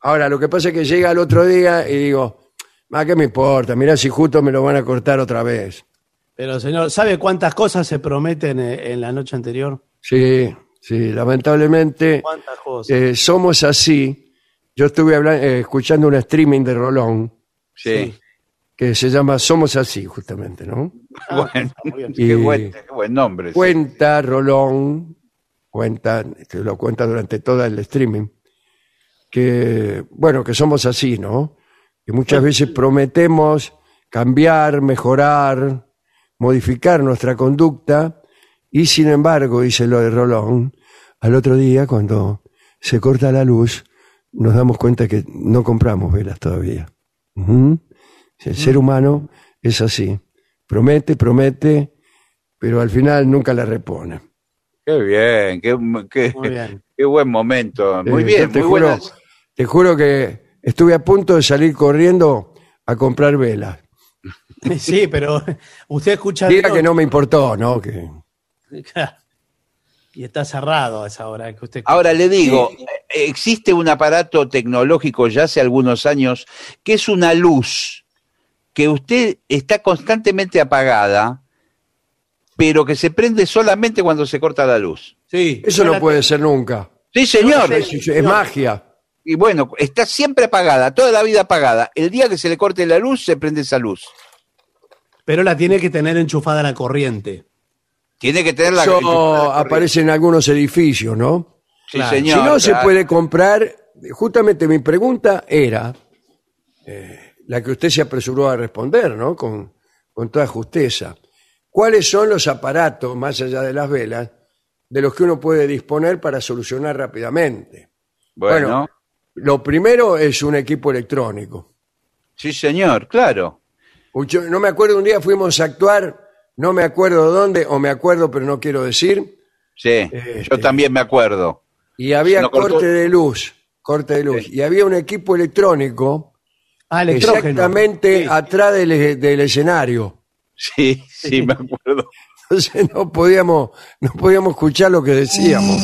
Ahora, lo que pasa es que llega el otro día y digo, ¿a qué me importa? Mirá si justo me lo van a cortar otra vez. Pero, señor, ¿sabe cuántas cosas se prometen eh, en la noche anterior? Sí, sí, lamentablemente ¿Cuántas cosas? eh, somos así. Yo estuve eh, escuchando un streaming de Rolón Sí. que se llama Somos así, justamente, ¿no? Ah, bueno. está muy bien. Y Qué, buen, qué buen nombre. sí. cuenta Rolón, cuenta, que lo cuenta durante todo el streaming, que, bueno, que somos así, ¿no? Que muchas veces prometemos cambiar, mejorar, modificar nuestra conducta y sin embargo, dice lo de Rolón, al otro día cuando se corta la luz, nos damos cuenta que no compramos velas todavía. El ser humano es así. Promete, promete, pero al final nunca la repone. Qué bien, qué, qué, Muy bien. qué buen momento. Muy Eh, bien, yo te muy juro, buenas. Te juro que estuve a punto de salir corriendo a comprar velas. Sí, pero usted escucha... Diga que no me importó, ¿no? Que Y está cerrado a esa hora que usted... Ahora le digo, eh, existe un aparato tecnológico ya hace algunos años que es una luz que usted está constantemente apagada, pero que se prende solamente cuando se corta la luz. Sí. eso no puede ser nunca. Sí, señor. Es, es magia. Y bueno, está siempre apagada, toda la vida apagada. El día que se le corte la luz, se prende esa luz. Pero la tiene que tener enchufada la corriente. Tiene que tener la... Eso aparece en algunos edificios, ¿no? Sí, Claro. señor. si no se puede comprar, justamente mi pregunta era, eh, la que usted se apresuró a responder, ¿no? Con, con toda justeza. ¿Cuáles son los aparatos, más allá de las velas, de los que uno puede disponer para solucionar rápidamente? Bueno, Bueno. Lo primero es un equipo electrónico. sí, señor, claro. Yo no me acuerdo, un día fuimos a actuar, no me acuerdo dónde, o me acuerdo pero no quiero decir, Sí, Este- yo también me acuerdo. y había No, cortó- corte de luz, corte de luz, y había un equipo electrónico Ah, exactamente Sí. atrás del, del escenario. Sí, sí, me acuerdo. Entonces no podíamos, no podíamos escuchar lo que decíamos.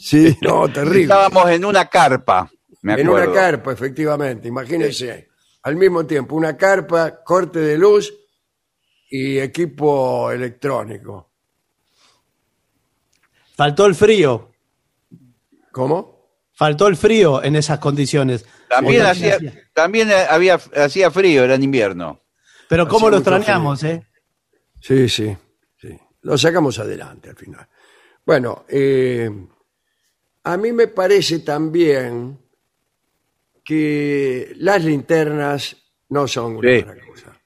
Sí, no, terrible. Estábamos en una carpa, me En acuerdo. una carpa, efectivamente, imagínense. Al mismo tiempo, una carpa, corte de luz y equipo electrónico. Faltó el frío. ¿Cómo? Faltó el frío en esas condiciones. También, hacía, también había, hacía frío, era en invierno. Pero cómo lo extrañamos, ¿eh? Sí, sí, sí. Lo sacamos adelante al final. Bueno, eh, a mí me parece también que las linternas no son una Sí. buena cosa.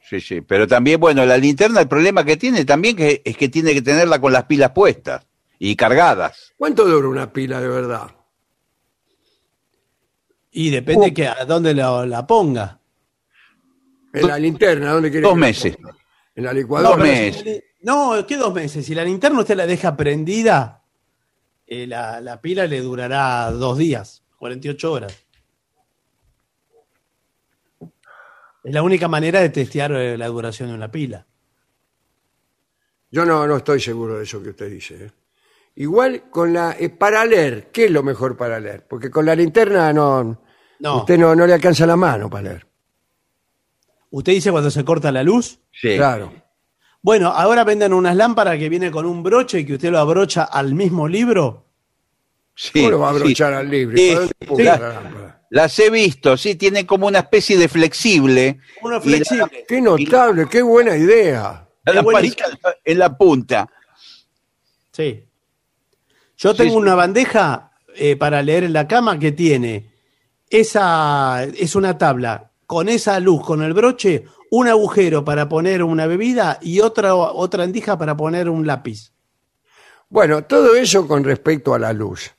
Sí, sí. Pero también, bueno, la linterna, el problema que tiene también que, es que tiene que tenerla con las pilas puestas y cargadas. ¿Cuánto dura una pila de verdad? Y depende que a dónde la, la ponga. En la linterna, ¿dónde quiere Dos que la meses. ponga? En la licuadora. Dos meses. si- no, ¿qué dos meses? Si la linterna usted la deja prendida, eh, la, la pila le durará dos días, 48 horas. Es la única manera de testear eh, la duración de una pila. Yo no, no estoy seguro de eso que usted dice. ¿eh? Igual con la eh, para leer, ¿qué es lo mejor para leer? Porque con la linterna no, No. usted no, no le alcanza la mano para leer. ¿Usted dice cuando se corta la luz? Sí. Claro. Bueno, ahora venden unas lámparas que vienen con un broche y que usted lo abrocha al mismo libro. Sí, ¿Cómo lo va a sí. abrochar al libro? Sí, ¿Para dónde sí. la lámpara? Las he visto, sí, tienen como una especie de flexible. La- flexible. Qué notable, qué buena idea. La Es lamparita en la punta. Sí. Yo Sí, tengo sí. una bandeja eh, para leer en la cama que tiene esa es una tabla con esa luz, con el broche, un agujero para poner una bebida y otra otra endija para poner un lápiz. Bueno, todo eso con respecto a la luz.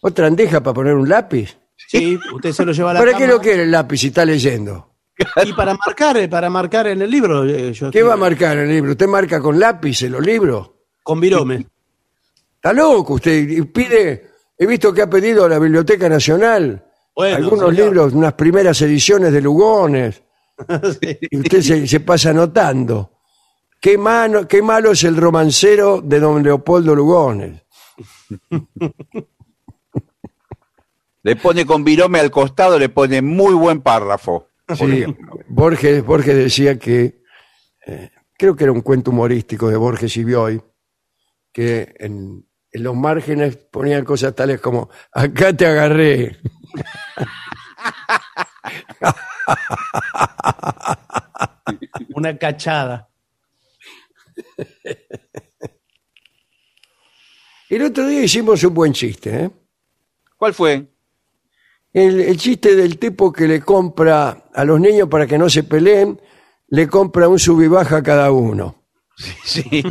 ¿Otra andeja para poner un lápiz? Sí, usted se lo lleva a la ¿Para cama. qué lo quiere el lápiz si está leyendo? Y para marcar, eh, para marcar en el libro, eh, yo ¿Qué va a marcar en el libro? ¿Usted marca con lápiz en los libros? con virome. Está loco usted. Y pide, he visto que ha pedido a la Biblioteca Nacional Bueno, algunos señor. libros, unas primeras ediciones de Lugones. Sí. Y usted se, se pasa anotando. Qué, mano, qué malo es el romancero de don Leopoldo Lugones. Le pone con virome al costado, le pone muy buen párrafo. Sí, Borges, Borges decía que, eh, creo que era un cuento humorístico de Borges y Bioy, que en, en los márgenes ponían cosas tales como, acá te agarré. Una cachada. El otro día hicimos un buen chiste, ¿eh? ¿Cuál fue? El, el chiste del tipo que le compra a los niños para que no se peleen, le compra un sub y baja a cada uno. Sí.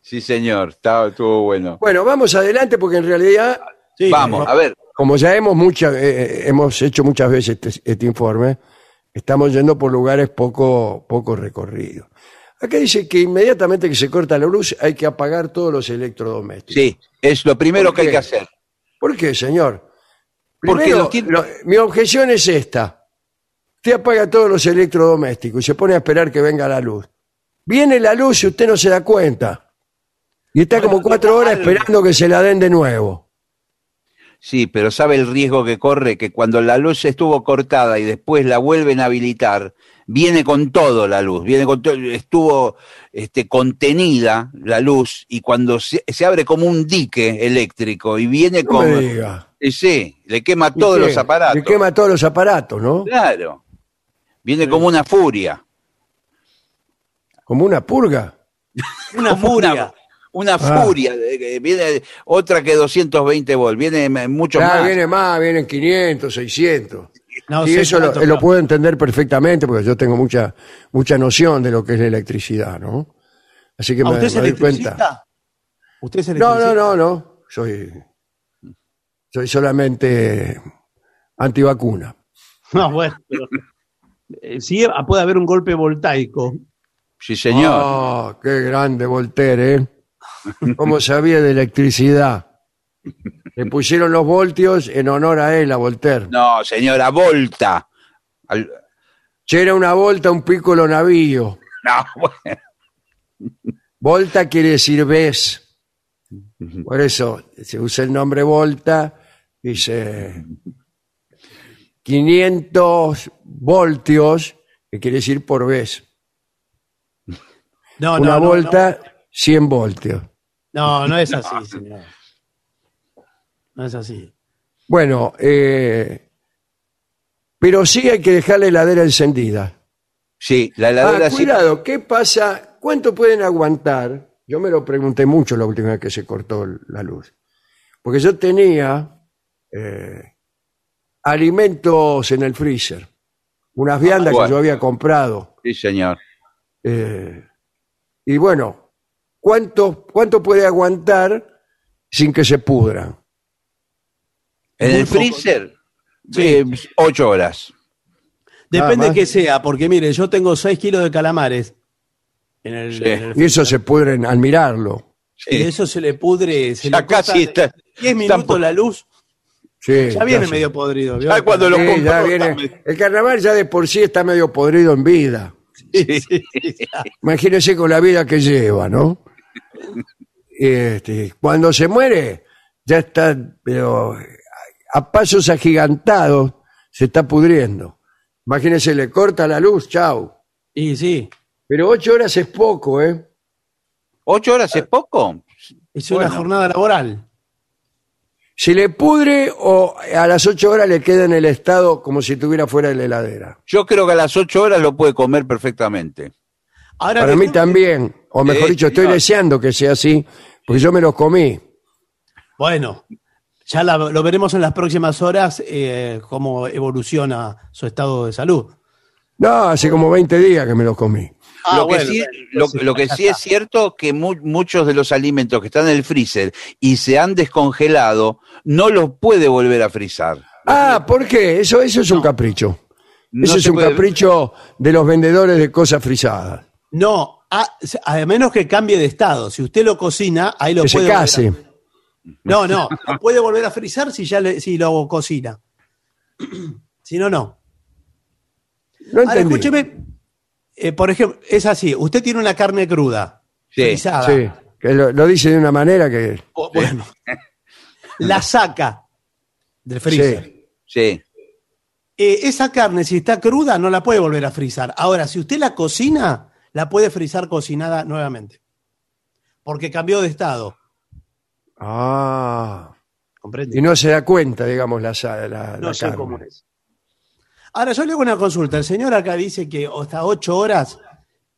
Sí, señor, estaba, estuvo bueno. Bueno, vamos adelante porque en realidad, Sí, Vamos, a ver. como ya hemos, mucha, eh, hemos hecho muchas veces este, este informe, estamos yendo por lugares poco, poco recorridos. Acá dice que inmediatamente que se corta la luz hay que apagar todos los electrodomésticos. Sí, es lo primero ¿Por que hay que hacer. ¿Por qué, señor? Porque Primero, los tiene- lo- mi objeción es esta. Usted apaga todos los electrodomésticos y se pone a esperar que venga la luz. Viene la luz y usted no se da cuenta. Y está como cuatro horas esperando que se la den de nuevo. Sí, pero ¿sabe el riesgo que corre? Que cuando la luz estuvo cortada y después la vuelven a habilitar, viene con todo la luz, viene con todo, estuvo este, contenida la luz y cuando se, se abre como un dique eléctrico y viene No con... Y sí, le quema ¿Y todos qué? los aparatos. Le quema todos los aparatos, ¿no? Claro. Viene como una furia. Como una purga. Una furia. Una Ah. furia. Viene otra que 220 volts. Viene mucho Ah, más. viene más, vienen 500, 600. No y eso lo, puedo entender perfectamente porque yo tengo mucha, mucha noción de lo que es la electricidad, ¿no? Así que ¿A me, ¿Usted es me doy cuenta. ¿Usted es No, electricista? no, no, no. Soy, soy solamente antivacuna. No, bueno. pero, eh, sí, puede haber un golpe voltaico. Sí, señor. Ah, qué grande Voltaire, ¿eh? ¿Cómo sabía de electricidad? Le pusieron los voltios en honor a él, a Voltaire. No, señora, Volta. Al- Che, era una volta, un piccolo navío. No, bueno. Volta quiere decir ves. Por eso se usa el nombre volta, dice 500 voltios, que quiere decir por vez. No, Una no, no, volta, 100 voltios. No, no, no es así, señor. No es así. Bueno, eh, pero sí hay que dejar la heladera encendida. Sí, la heladera Ah, sí. cuidado, ¿qué pasa? ¿Cuánto pueden aguantar? Yo me lo pregunté mucho la última vez que se cortó la luz. Porque yo tenía eh, alimentos en el freezer, unas viandas que bueno. yo había comprado. Sí, señor. eh, y bueno, ¿cuánto, ¿cuánto puede aguantar sin que se pudran? En Muy el poco. freezer, eh, ocho horas. Depende que sea, porque mire, yo tengo 6 kilos de calamares. En el, Sí. en el Y eso se pudren al mirarlo. y eso se le pudre, se Ya le corta casi está- 10 está minutos la luz, Sí, ya viene medio podrido. ¿vio? Ya cuando lo Sí, compró, ya viene- también. el carnaval ya de por sí está medio podrido en vida. Sí. Imagínese con la vida que lleva, ¿no? Este, cuando se muere, ya está, pero a pasos agigantados se está pudriendo. Imagínese, le corta la luz, chau. Y sí, Pero ocho horas es poco, ¿eh? ¿Ocho horas es poco? es una Bueno. jornada laboral. ¿Se le pudre o a las ocho horas le queda en el estado como si estuviera fuera de la heladera? Yo creo que a las ocho horas lo puede comer perfectamente. Ahora Para mí también, o mejor Sí, dicho, estoy deseando que sea así, porque yo me los comí. Bueno, ya la- lo veremos en las próximas horas eh, cómo evoluciona su estado de salud. No, hace como 20 días que me los comí. Ah, lo que, bueno, sí, lo, lo que sí es cierto que mu- muchos de los alimentos que están en el freezer y se han descongelado, no los puede volver a frizar. Ah, ¿por qué? Eso, eso es un capricho. No Eso es se un puede- capricho de los vendedores de cosas frisadas. No, a, a menos que cambie de estado. Si usted lo cocina, ahí lo Que se puede. volver a- case. No, no, lo puede volver a frizar si ya le- si lo cocina. si no, no. No Ahora, escúcheme, eh, por ejemplo, es así, usted tiene una carne cruda, Sí, Sí, que lo, lo dice de una manera que... o- bueno, la saca del freezer. Sí. Sí. Eh, esa carne, si está cruda, no la puede volver a frizar. Ahora, si usted la cocina, la puede frizar cocinada nuevamente. Porque cambió de estado. Ah. ¿Comprende? Y no se da cuenta, digamos, la, la, No la sé carne. cómo es. Ahora, yo le hago una consulta. El señor acá dice que hasta ocho horas.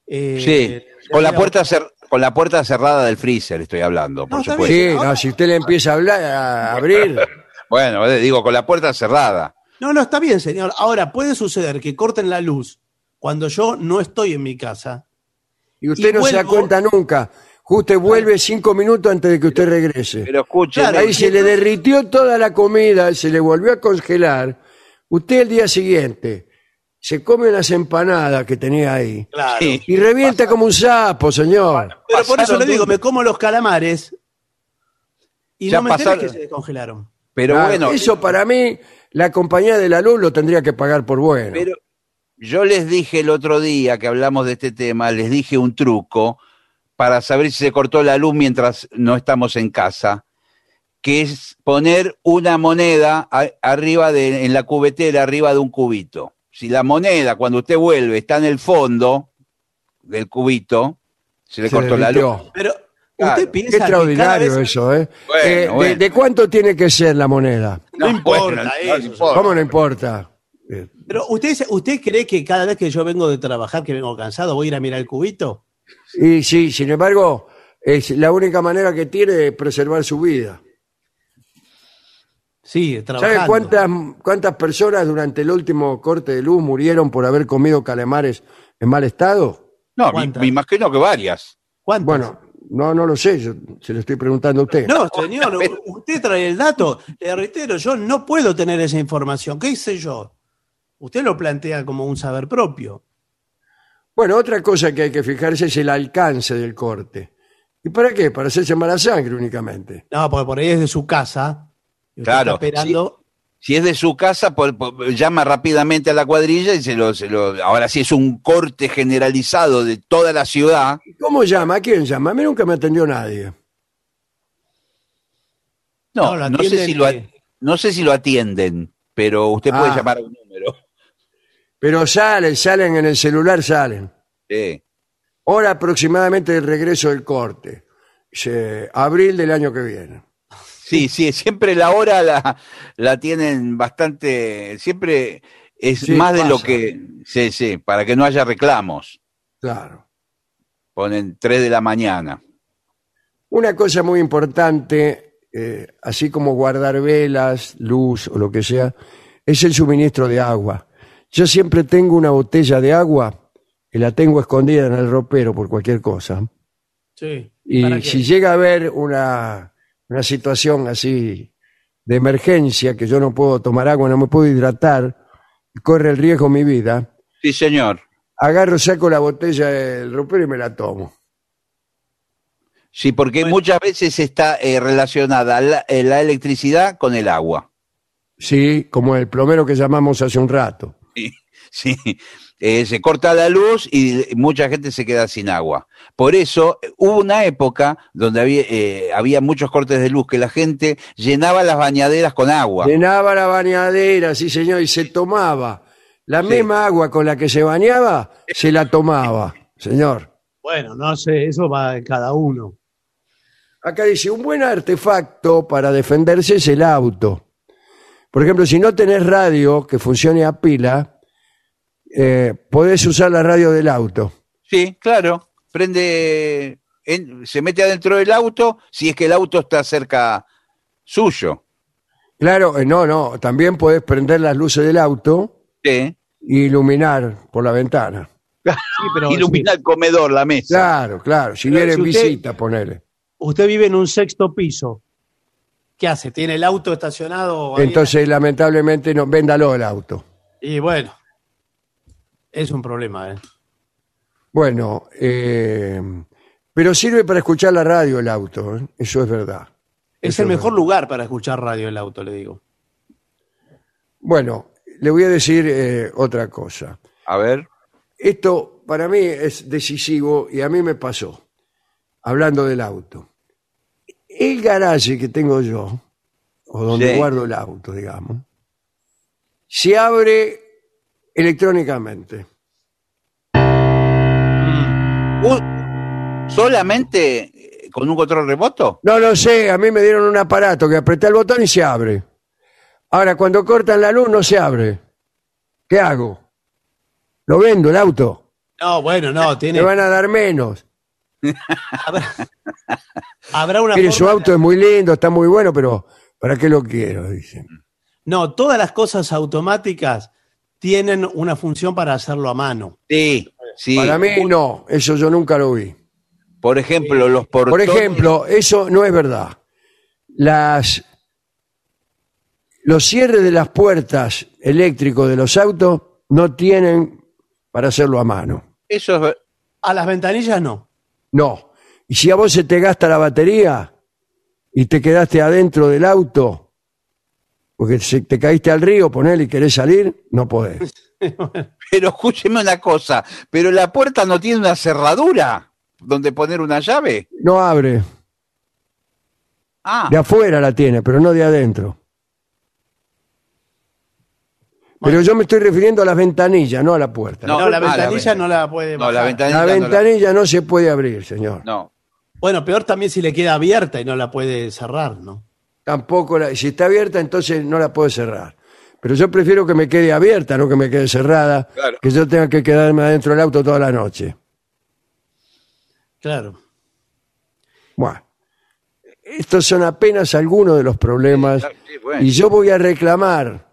eh, Sí. Con la, puerta cer- con la puerta cerrada del freezer estoy hablando, por No, supuesto. Sí, Ahora- no, si usted le empieza a hablar, a abrir... Bueno, eh, digo, con la puerta cerrada. No, no, está bien, señor. Ahora, puede suceder que corten la luz cuando yo no estoy en mi casa. Y usted Y no se da cuenta nunca. Usted vuelve cinco minutos antes de que usted regrese. Pero escuche, Claro, Ahí se le derritió toda la comida, se le volvió a congelar. Usted el día siguiente se come unas empanadas que tenía ahí Claro. Y revienta como un sapo, señor. Pero por eso le digo, me como los calamares y Ya no me enteré pasaron- que se descongelaron. pero Claro, bueno, eso para mí, la compañía de la luz lo tendría que pagar por bueno. pero yo les dije el otro día que hablamos de este tema, les dije un truco para saber si se cortó la luz mientras no estamos en casa, que es poner una moneda a- arriba de, en la cubetera, arriba de un cubito. Si la moneda, cuando usted vuelve, está en el fondo del cubito, se le Se cortó la luz. Pero Claro. usted Qué piensa que cada extraordinario vez... eso, ¿eh? Bueno, Eh, de- bueno. De, cuánto tiene que ser la moneda? No importa no eso. importa. ¿Cómo no importa? Pero usted, usted cree que cada vez que yo vengo de trabajar, que vengo cansado, voy a ir a mirar el cubito. Y sí, sin embargo, es la única manera que tiene de preservar su vida. Sí, trabajando. ¿Sabe cuántas, cuántas personas durante el último corte de luz murieron por haber comido calamares en mal estado? No, me, me imagino que varias. ¿Cuántas? Bueno, no, no lo sé, yo se lo estoy preguntando a usted. No, señor, usted trae el dato. Le reitero, yo no puedo tener esa información. ¿Qué hice yo? Usted lo plantea como un saber propio. Bueno, otra cosa que hay que fijarse es el alcance del corte. ¿Y para qué? Para hacerse mala sangre únicamente. No, porque por ahí es de su casa. Y usted Claro, está esperando. Si es de su casa, por- por- llama rápidamente a la cuadrilla y se lo, se lo. Ahora, si es un corte generalizado de toda la ciudad, ¿Cómo llama? ¿A quién llama? A mí nunca me atendió nadie. no, No, lo no, sé atienden, si lo, a- no sé si lo atienden, pero usted puede Ah. llamar a un. Pero salen, salen en el celular, salen. Sí. Hora aproximadamente del regreso del corte. Dice, abril del año que viene. Sí, sí, siempre la hora la, la tienen bastante, siempre es Sí, más de lo que, sí, sí, para que no haya reclamos. Claro. Ponen 3 de la mañana. Una cosa muy importante, eh, así como guardar velas, luz o lo que sea, es el suministro de agua. Yo siempre tengo una botella de agua y la tengo escondida en el ropero por cualquier cosa. Sí. Y si llega a haber una, una situación así de emergencia, que yo no puedo tomar agua, no me puedo hidratar, y corre el riesgo mi vida, Sí, señor. agarro, saco la botella del ropero y me la tomo. Sí, porque Bueno. muchas veces está eh, relacionada la, eh, la electricidad con el agua. Sí, como el plomero que llamamos hace un rato. Sí, Eh, se corta la luz y mucha gente se queda sin agua. Por eso eh, hubo una época donde había, eh, había muchos cortes de luz que la gente llenaba las bañaderas con agua. Llenaba la bañadera, sí señor, y se tomaba. La Sí. misma agua con la que se bañaba, se la tomaba, señor. Bueno, no sé, eso va de cada uno. Acá dice, un buen artefacto para defenderse es el auto. Por ejemplo, si no tenés radio que funcione a pila, eh, podés usar la radio del auto. Sí, claro. Prende, en- se mete adentro del auto si es que el auto está cerca suyo. Claro, eh, no, no, también podés prender las luces del auto Sí. e iluminar por la ventana. Sí, pero Ilumina el comedor, la mesa. Claro, claro, si Pero viene si en usted- visita, ponele. Usted vive en un sexto piso ¿Qué hace? ¿Tiene el auto estacionado? ahí? Entonces, lamentablemente, no, véndalo el auto. Y bueno, es un problema, ¿eh? Bueno, eh, pero sirve para escuchar la radio el auto, ¿eh? eso es verdad. Es Eso el mejor lugar para escuchar radio el auto, le digo. Bueno, le voy a decir eh, otra cosa. A ver. Esto para mí es decisivo y a mí me pasó, hablando del auto. El garaje que tengo yo, o donde Sí. guardo el auto, digamos, se abre electrónicamente. Un- ¿Solamente eh, con un control remoto? No lo sé, a mí me dieron un aparato que apreté el botón y se abre. Ahora, cuando cortan la luz no se abre. ¿Qué hago? ¿Lo vendo el auto? No, bueno, no, tiene. Me van a dar menos. Habrá, habrá una Mire, su forma- auto es muy lindo, está muy bueno, pero ¿para qué lo quiero? Dicen. No, todas las cosas automáticas tienen una función para hacerlo a mano. Sí, sí. Para mí no, eso yo nunca lo vi. Por ejemplo, los Por portones. ejemplo, eso no es verdad. Las los cierres de las puertas eléctricos de los autos no tienen para hacerlo a mano. Eso es A las ventanillas no. No. Y si a vos se te gasta la batería y te quedaste adentro del auto, porque se- te caíste al río, ponele y querés salir, no podés. Pero escúcheme una cosa, pero la puerta no tiene una cerradura donde poner una llave. No abre. Ah, De afuera la tiene, pero no de adentro. Pero yo me estoy refiriendo a las ventanillas, no a la puerta. No, No, la ah, la ventanilla ven- no la puede no, la bajar. ventanilla. la no la- ventanilla no se puede abrir, señor. no. Bueno, peor también si le queda abierta y no la puede cerrar, ¿no? Tampoco, la- si está abierta, entonces no la puedo cerrar. Pero yo prefiero que me quede abierta, no que me quede cerrada, Claro. que yo tenga que quedarme adentro del auto toda la noche. Claro. Bueno, estos son apenas algunos de los problemas. Sí, bueno. Y yo voy a reclamar,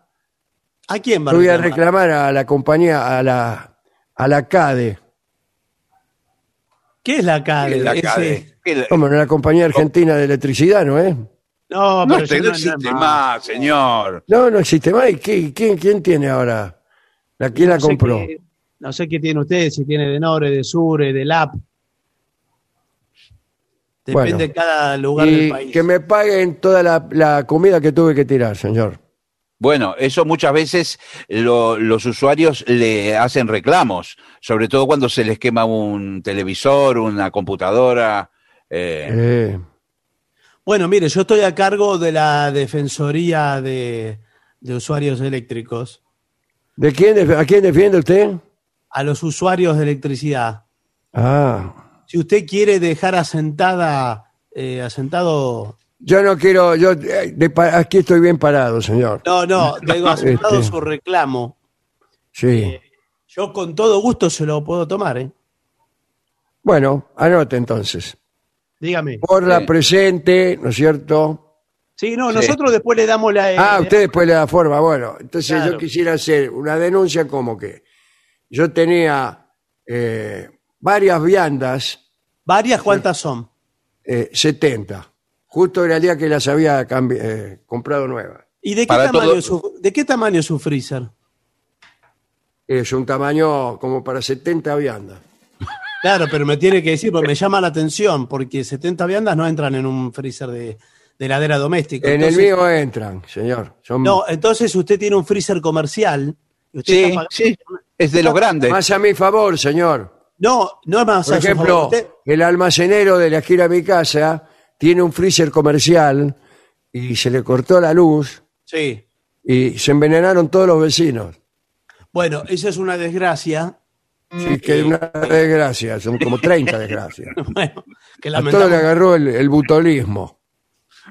¿A quién va voy a reclamar? a la compañía, a la, a la CADE, ¿Qué es la CADE? ¿Qué es la Ese- CADE? ¿Qué es la- como la compañía argentina de electricidad, ¿no es? No, No, pero este no no- existe no- más, señor. No, no existe más. ¿Y qué- quién, quién tiene ahora? ¿La, ¿Quién la sé compró? qué- no sé qué tiene usted, si tiene de Nore, de Sure, de LAP. Depende Bueno. de cada lugar del país. que me paguen toda la, la comida que tuve que tirar, señor. Bueno, eso muchas veces lo- los usuarios le hacen reclamos, sobre todo cuando se les quema un televisor, una computadora. eh, Eh, Bueno, mire, yo estoy a cargo de la Defensoría de, de Usuarios Eléctricos. ¿De quién, ¿A quién defiende usted? A los usuarios de electricidad. Ah, Si usted quiere dejar asentada, eh, asentado, yo no quiero, yo eh, de aquí estoy bien parado, señor. no, no, digo asentado Este. su reclamo, Sí. yo con todo gusto se lo puedo tomar, ¿eh? Bueno, anote entonces. Dígame. Por la Sí. presente, ¿no es cierto? Sí, no, Sí. nosotros después le damos la... Ah, eh, usted después le da forma. Bueno, entonces Claro. yo quisiera hacer una denuncia como que yo tenía eh, varias viandas, ¿Varias cuántas son? eh, 70. Justo era el día que las había cambi- eh, comprado nuevas. ¿Y de qué, Para tamaño todo- es su, de qué tamaño es su freezer? Es un tamaño como para 70 viandas. Claro, pero me tiene que decir, porque me llama la atención, porque 70 viandas no entran en un freezer de, de heladera doméstica. En el mío entran, señor. Son No, entonces usted tiene un freezer comercial. y usted sí, está pagando- sí, es de los grandes. más a mi favor, señor. No, no es más Por a su ejemplo, favor. Usted- el almacenero de la esquina de mi casa tiene un freezer comercial y se le cortó la luz Sí. y se envenenaron todos los vecinos. Bueno, esa es una desgracia. Sí, que una desgracia, son como 30 desgracias. Bueno, que A todo le lamentamos. agarró el, el butolismo.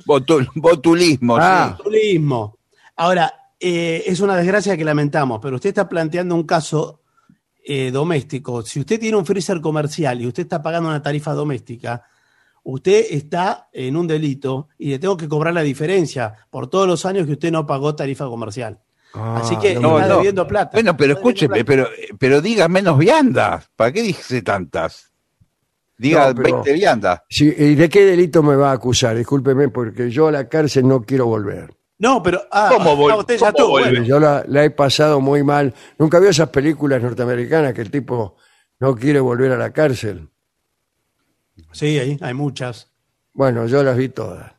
Botul- botulismo, Ah. sí. Turismo. Ahora, eh, es una desgracia que lamentamos, pero usted está planteando un caso eh, doméstico. Si usted tiene un freezer comercial y usted está pagando una tarifa doméstica, usted está en un delito y le tengo que cobrar la diferencia por todos los años que usted no pagó tarifa comercial. Ah, Así que no, está no. debiendo plata. Bueno, pero escúcheme, pero, pero diga menos viandas. ¿Para qué dice tantas? Diga No, pero- 20 viandas. Sí, ¿Y de qué delito me va a acusar? Discúlpeme, porque yo a la cárcel no quiero volver. No, pero. Ah, ¿Cómo vol- ah, usted ya cómo estuvo, volver? bueno. Yo la, la he pasado muy mal. Nunca vio esas películas norteamericanas que el tipo no quiere volver a la cárcel. Sí, hay, hay muchas. Bueno, yo las vi todas.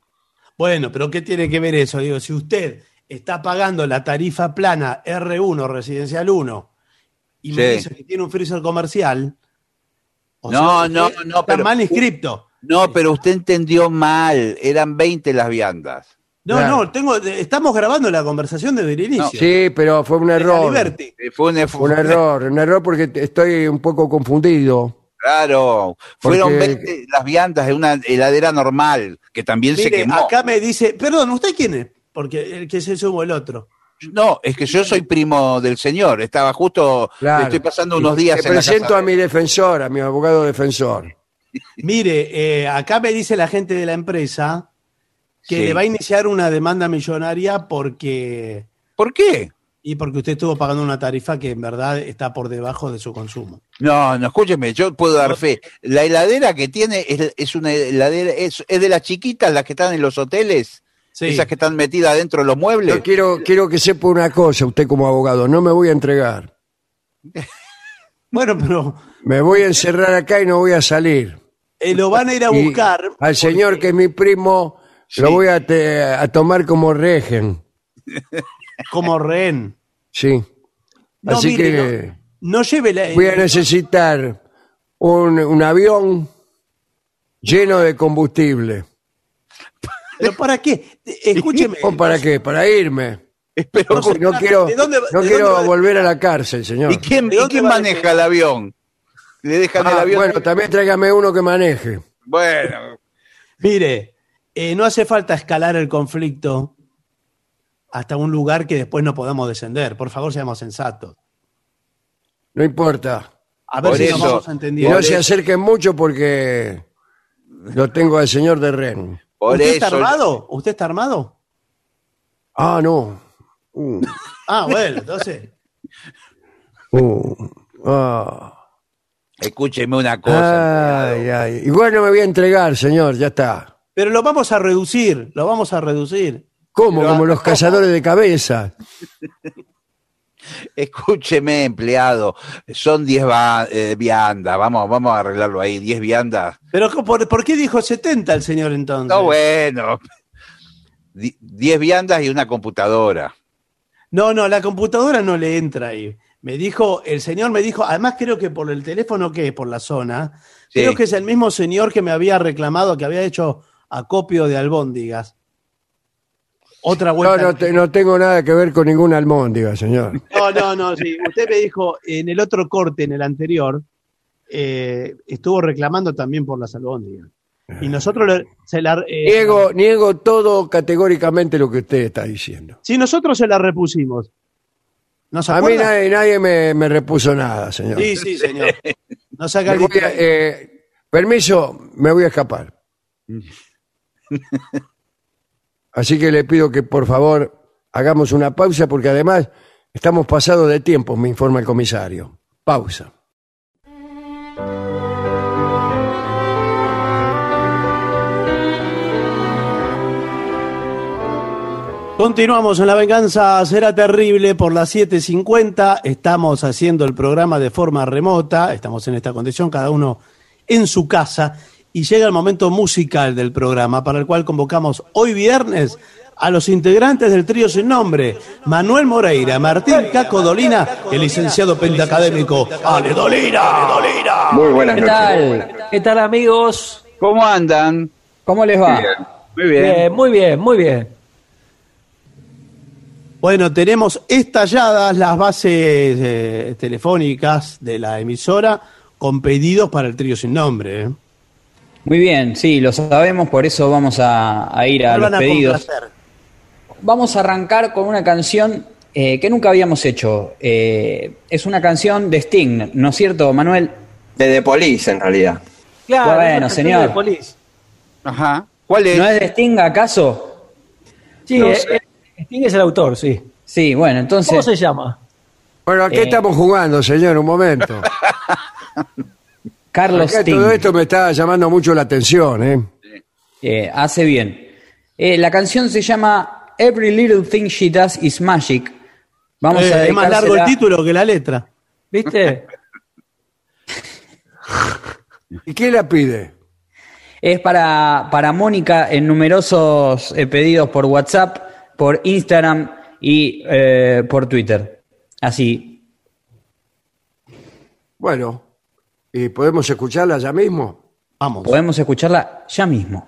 Bueno, pero ¿qué tiene que ver eso? Digo, si usted está pagando la tarifa plana R1, residencial 1, y me Sí. dice que tiene un freezer comercial. o No, sea, no, usted no, Está pero- mal inscripto. No, pero usted entendió mal. Eran 20 las viandas. No, Claro. no, tengo, estamos grabando la conversación desde el inicio. Sí, pero fue un error. Eh, Fue un, error, un error porque estoy un poco confundido. Claro, fueron Porque- 20 las viandas de una heladera normal, que también se quemó. acá me dice, perdón, ¿usted quién es? Porque el que se sumó el otro. No, es que yo soy primo del señor, estaba justo, Claro. estoy pasando unos días Te en la presento casa. a mi defensor, a mi abogado defensor. Mire, eh, acá me dice la gente de la empresa que Sí. le va a iniciar una demanda millonaria porque ¿Por qué? y porque usted estuvo pagando una tarifa que en verdad está por debajo de su consumo. No, no, escúcheme, yo puedo dar fe. La heladera que tiene es, es una heladera, es, es de las chiquitas, las que están en los hoteles, Sí. esas que están metidas dentro de los muebles. Yo quiero, quiero que sepa una cosa, usted como abogado, no me voy a entregar. Bueno, pero Me voy a encerrar acá y no voy a salir. eh, lo van a ir a Y buscar. Al señor que es mi primo, lo voy a, te- a tomar como regen. como rehén. Sí. No, Así mire, que No lleve la. voy a necesitar un, un avión lleno de combustible. ¿Pero para qué? Eh, Escúcheme. ¿O para qué? Para irme. Pero, No No quiero, ¿de dónde- no quiero volver a la cárcel, señor. ¿Y quién, ¿De y dónde quién va maneja el avión? ¿Le dejan el Ah, avión? bueno, también tráigame uno que maneje. Bueno, Mire, eh, no hace falta escalar el conflicto hasta un lugar que después no podamos descender. Por favor, seamos sensatos. No importa. A ver Por si eso- nos vamos Y no se acerquen mucho porque lo tengo al señor de Ren. Por ¿Usted está armado? ¿Usted está armado? Ah, no. Uh, Ah, bueno, entonces. uh, ah. Escúcheme una cosa. Ay, ay. Igual no me voy a entregar, señor, ya está. Pero lo vamos a reducir, lo vamos a reducir. ¿Cómo? Pero- Como los cazadores de cabeza. Escúcheme, empleado. Son 10 va- eh, viandas. Vamos, vamos a arreglarlo ahí. 10 viandas. Pero ¿por, por qué dijo 70 el señor entonces? No, bueno. Di- 10 viandas y una computadora. No, no, la computadora no le entra ahí. Me dijo, el señor me dijo, además creo que por el teléfono que es, por la zona, Sí. creo que es el mismo señor que me había reclamado que había hecho acopio de albóndigas. Otra No, vuelta. no, te- no tengo nada que ver con ninguna almóndiga, señor. No, no, no, sí. Usted me dijo en el otro corte, en el anterior, eh, estuvo reclamando también por las albóndigas. Y nosotros le- se la... eh, Niego, niego todo categóricamente lo que usted está diciendo. Sí, nosotros se la repusimos. ¿No se A mí nadie, nadie me, me repuso nada, señor. Sí, sí, señor. No saca el eh, permiso, me voy a escapar. Así que le pido que por favor hagamos una pausa porque además estamos pasados de tiempo, me informa el comisario. Pausa. Continuamos en La Venganza Será Terrible por las 7.50. Estamos haciendo el programa de forma remota. Estamos en esta condición, cada uno en su casa. Y llega el momento musical del programa, para el cual convocamos hoy viernes a los integrantes del trío sin nombre. Manuel Moreira, Martín Caco Dolina, el licenciado pentacadémico Ale Dolina. Dolina. Muy buenas ¿Qué tal? ¿Qué tal amigos? ¿Cómo andan? ¿Cómo les va? Muy bien. muy bien, muy bien. Bueno, tenemos estalladas las bases eh, telefónicas de la emisora con pedidos para el trío sin nombre. ¿eh? Muy bien, sí, lo sabemos, por eso vamos a, a ir a ¿Cuál los a pedidos. Vamos a arrancar con una canción eh, que nunca habíamos hecho. Eh, es una canción de Sting, ¿no es cierto, Manuel? De The Police, en realidad. Claro, Bueno, señor. de Police. Ajá. ¿Cuál es? ¿No es de Sting acaso? Sí, No eh, sé. eh, Sting es el autor, sí. Sí, bueno, ¿Cómo entonces... se llama? Bueno, ¿a qué Eh. estamos jugando, señor? Un momento. Carlos Acá Sting. todo esto me está llamando mucho la atención, ¿eh? Eh, hace bien. Eh, la canción se llama Every Little Thing She Does Is Magic. Vamos Eh, a es más largo el título que la letra. ¿Viste? ¿Y quién la pide? Es para, para Mónica en numerosos eh, pedidos por WhatsApp, por Instagram y eh, por Twitter. Así. Bueno, ¿y podemos escucharla ya mismo? Vamos. Podemos escucharla ya mismo.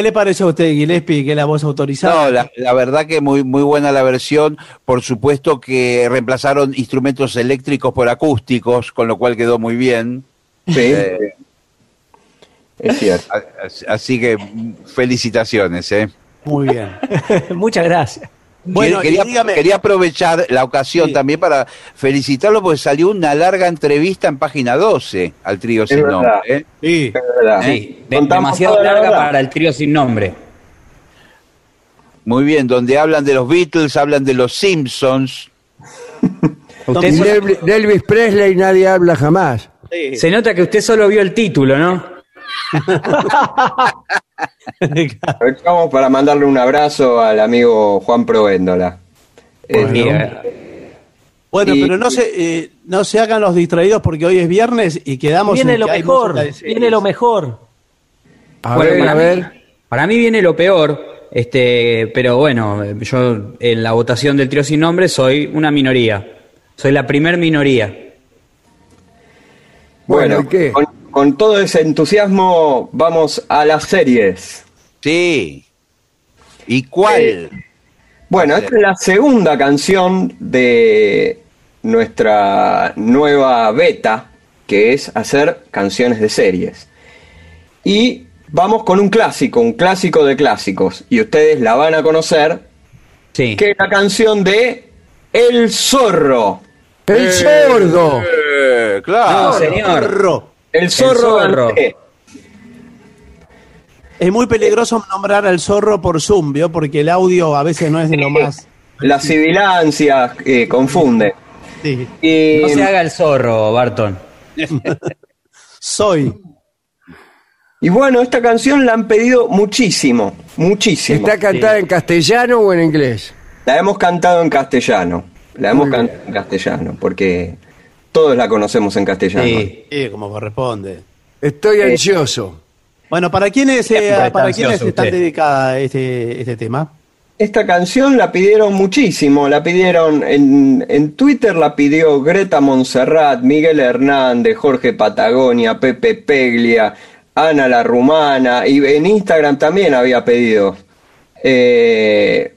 ¿Qué le parece a usted, Gillespie, que es la voz autorizada? No, la, la verdad que muy, muy buena la versión. Por supuesto que reemplazaron instrumentos eléctricos por acústicos, con lo cual quedó muy bien. Sí, Eh, es cierto. así- que felicitaciones. ¿eh? Muy bien. Muchas gracias. Bueno, quería, quería aprovechar la ocasión Sí. también para felicitarlo porque salió una larga entrevista en página 12 al trío sin verdad. nombre. ¿eh? sí, Es verdad. Sí, de- demasiado la larga verdad. para el trío sin nombre. Muy bien, donde hablan de los Beatles, hablan de los Simpsons. Usted de Elvis- de Elvis Presley nadie habla jamás. se nota que usted solo vio el título, ¿no? Aprovechamos para mandarle un abrazo al amigo Juan Provéndola. Este, eh, bueno, Y- pero no se, eh, no se hagan los distraídos porque hoy es viernes y quedamos Viene en lo que mejor, viene lo mejor. A Bueno, ver, para a mí- ver. Para mí viene lo peor, este, pero bueno, yo en la votación del trío sin nombre soy una minoría. Soy la primer minoría. Bueno, bueno, ¿y qué? Con, con todo ese entusiasmo vamos a las series. Sí. ¿Y cuál? Bueno, esta es la segunda canción de nuestra nueva beta que es hacer canciones de series. Y vamos con un clásico, un clásico de clásicos, y ustedes la van a conocer, Sí. que es la canción de El Zorro. ¡El sordo! Eh, claro. No, señor. Zorro. El Zorro. Zorro. Dante. Es muy peligroso nombrar al zorro por Zoom, ¿vio? Porque el audio a veces no es de lo más. La sibilancia eh, confunde. Sí. Y, No se haga el zorro, Barton. Soy. Y bueno, esta canción la han pedido muchísimo, muchísimo. ¿Está cantada en castellano o en inglés? La hemos cantado en castellano. La hemos cantado en castellano, porque todos la conocemos en castellano. Sí. Sí, como corresponde. Estoy ansioso. Bueno, ¿para quiénes, eh, Está para quiénes está dedicada este, este tema? Esta canción la pidieron muchísimo, la pidieron en, en Twitter, la pidió Greta Montserrat, Miguel Hernández, Jorge Patagonia, Pepe Peglia, Ana la Rumana, y en Instagram también había pedido. Eh,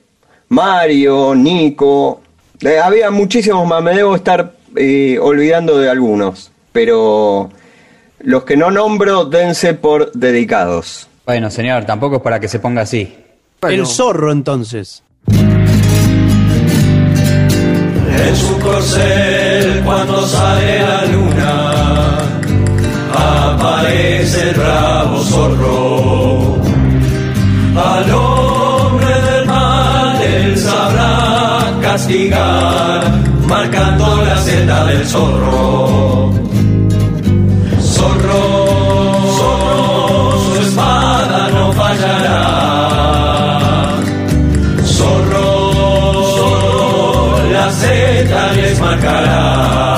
Mario, Nico, eh, había muchísimos más, me debo estar eh, olvidando de algunos, pero los que no nombro, dense por dedicados. Bueno, señor, tampoco es para que se ponga así. Bueno, El zorro, entonces. En su corcel cuando sale la luna aparece el bravo zorro. Al hombre del mal él sabrá castigar marcando la senda del zorro. Zorro, zorro, su espada no fallará. Zorro, zorro, la seta les marcará.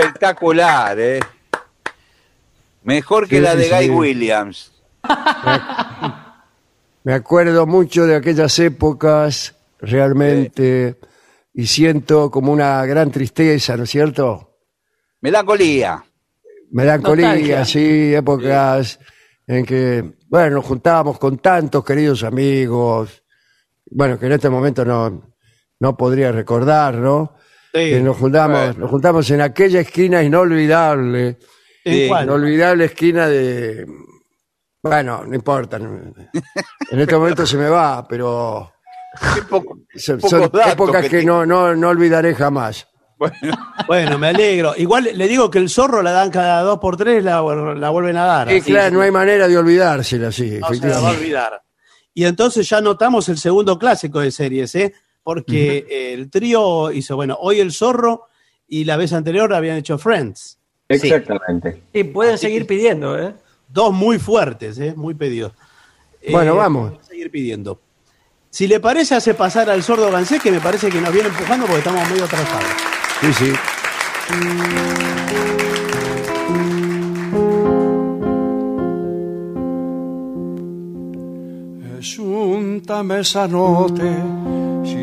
Espectacular, ¿eh? Mejor que Sí, la de sí, Guy sí. Williams. Me acuerdo mucho de aquellas épocas, realmente, y siento como una gran tristeza, ¿no es cierto? Melancolía. Melancolía, Nostalgia. sí, épocas en que, bueno, nos juntábamos con tantos queridos amigos, bueno, que en este momento no, no podría recordar, ¿no? Sí. Que nos juntamos, Bueno. nos juntamos en aquella esquina inolvidable, ¿En Sí, cuál? inolvidable esquina de, bueno, no importa, en este momento se me va, pero Qué poco- son, épocas que, no, no, no olvidaré jamás. Bueno, me alegro. Igual le digo que el zorro la dan cada dos por tres, la, la vuelven a dar. Y así claro, no hay manera de olvidársela, así, no se la va a olvidar. Y entonces ya notamos el segundo clásico de series, ¿eh? Porque el trío hizo, bueno, hoy el zorro y la vez anterior habían hecho Friends. Exactamente. Y pueden seguir pidiendo, ¿eh? Dos muy fuertes, ¿eh? Muy pedidos. Bueno, Eh, vamos. a seguir pidiendo. Si le parece, hace pasar al sordo Gansé, que me parece que nos viene empujando porque estamos medio atrasados. Sí, sí. E giunta mezzanotte, si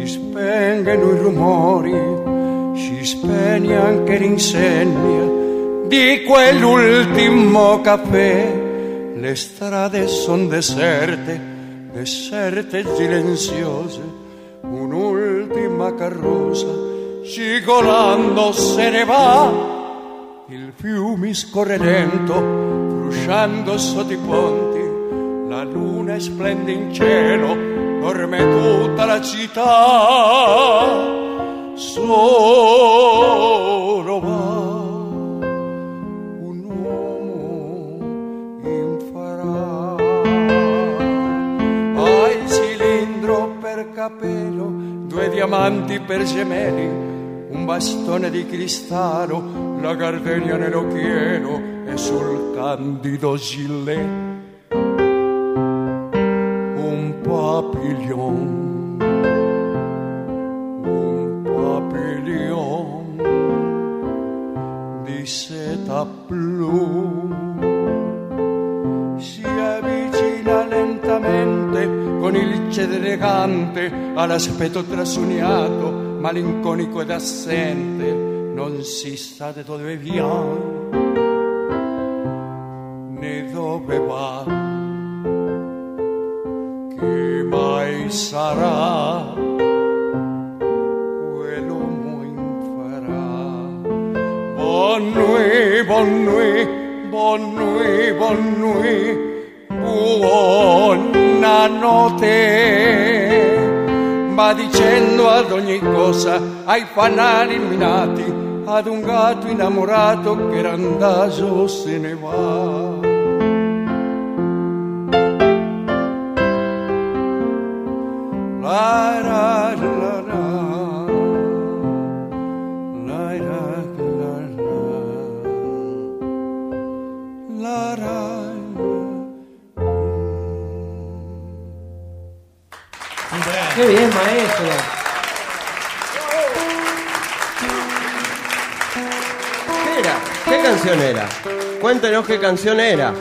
spengono i rumori, si spegne anche l'insegna di quell'ultimo caffè. Le strade son deserte, deserte e silenziose, un'ultima carrozza cigolando se ne va. Il fiume scorre lento, frusciando sotto i ponti, la luna splende in cielo, dorme tutta la città. Solo va un uomo in farà. Ha il cilindro per capello, due diamanti per gemelli, un bastone di cristallo, la gardenia nell'occhiello e sul candido gilet blu. Si avvicina lentamente con il cedere elegante all'aspetto trasognato, malinconico ed assente, non si sa di dove viene né dove va. Chi mai sarà? Bonne nuit, bonne nuit, bonne nuit, buonanotte. Va dicendo ad ogni cosa ai fanali illuminati, ad un gatto innamorato che randaso se ne va. La la canción era? Cuéntenos qué canción era.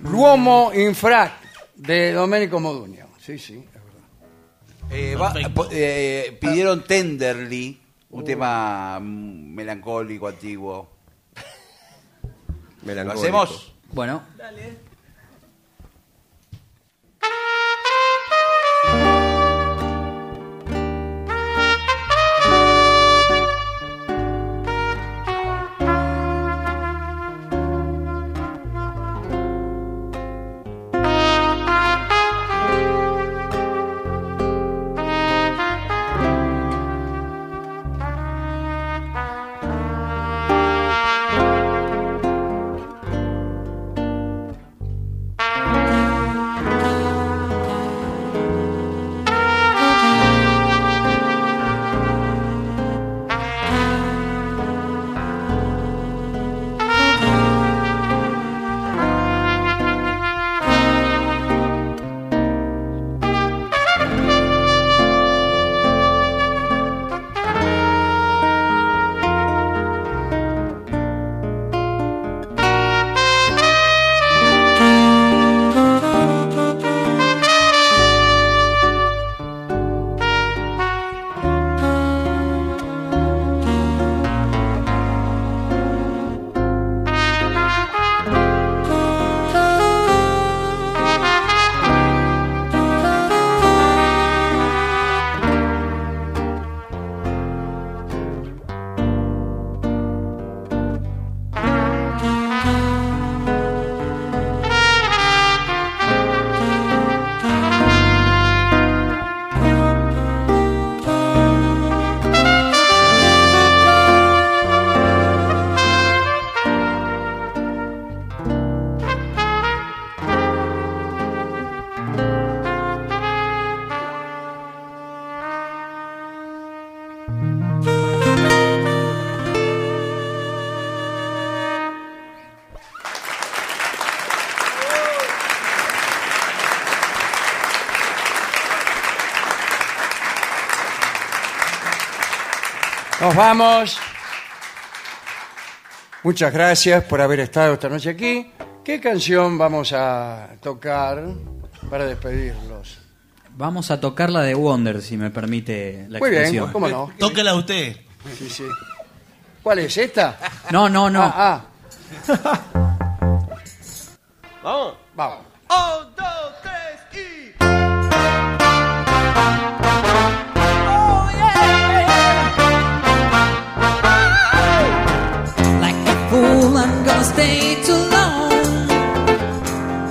L'uomo in frac de Domenico Modugno. Sí, sí. Eh, va- po- eh, pidieron Tenderly, un tema mm, melancólico, antiguo. ¿Lo Melancólico. hacemos? Bueno. Nos vamos. Muchas gracias por haber estado esta noche aquí. ¿Qué canción vamos a tocar para despedirlos? Vamos a tocar la de Wonder, si me permite la Muy bien, expresión. ¿cómo no? Tóquela usted. Sí, sí. ¿Cuál es esta? No, no, no. Ah, Vamos. Vamos. Un, stay too long.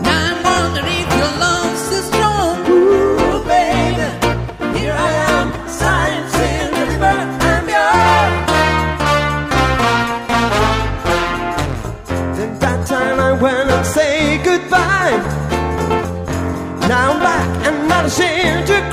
Now I'm wondering if your love's strong. Ooh, baby, here I am, science in the river, I'm yours. Then that time I went and say goodbye. Now I'm back and not ashamed to cry.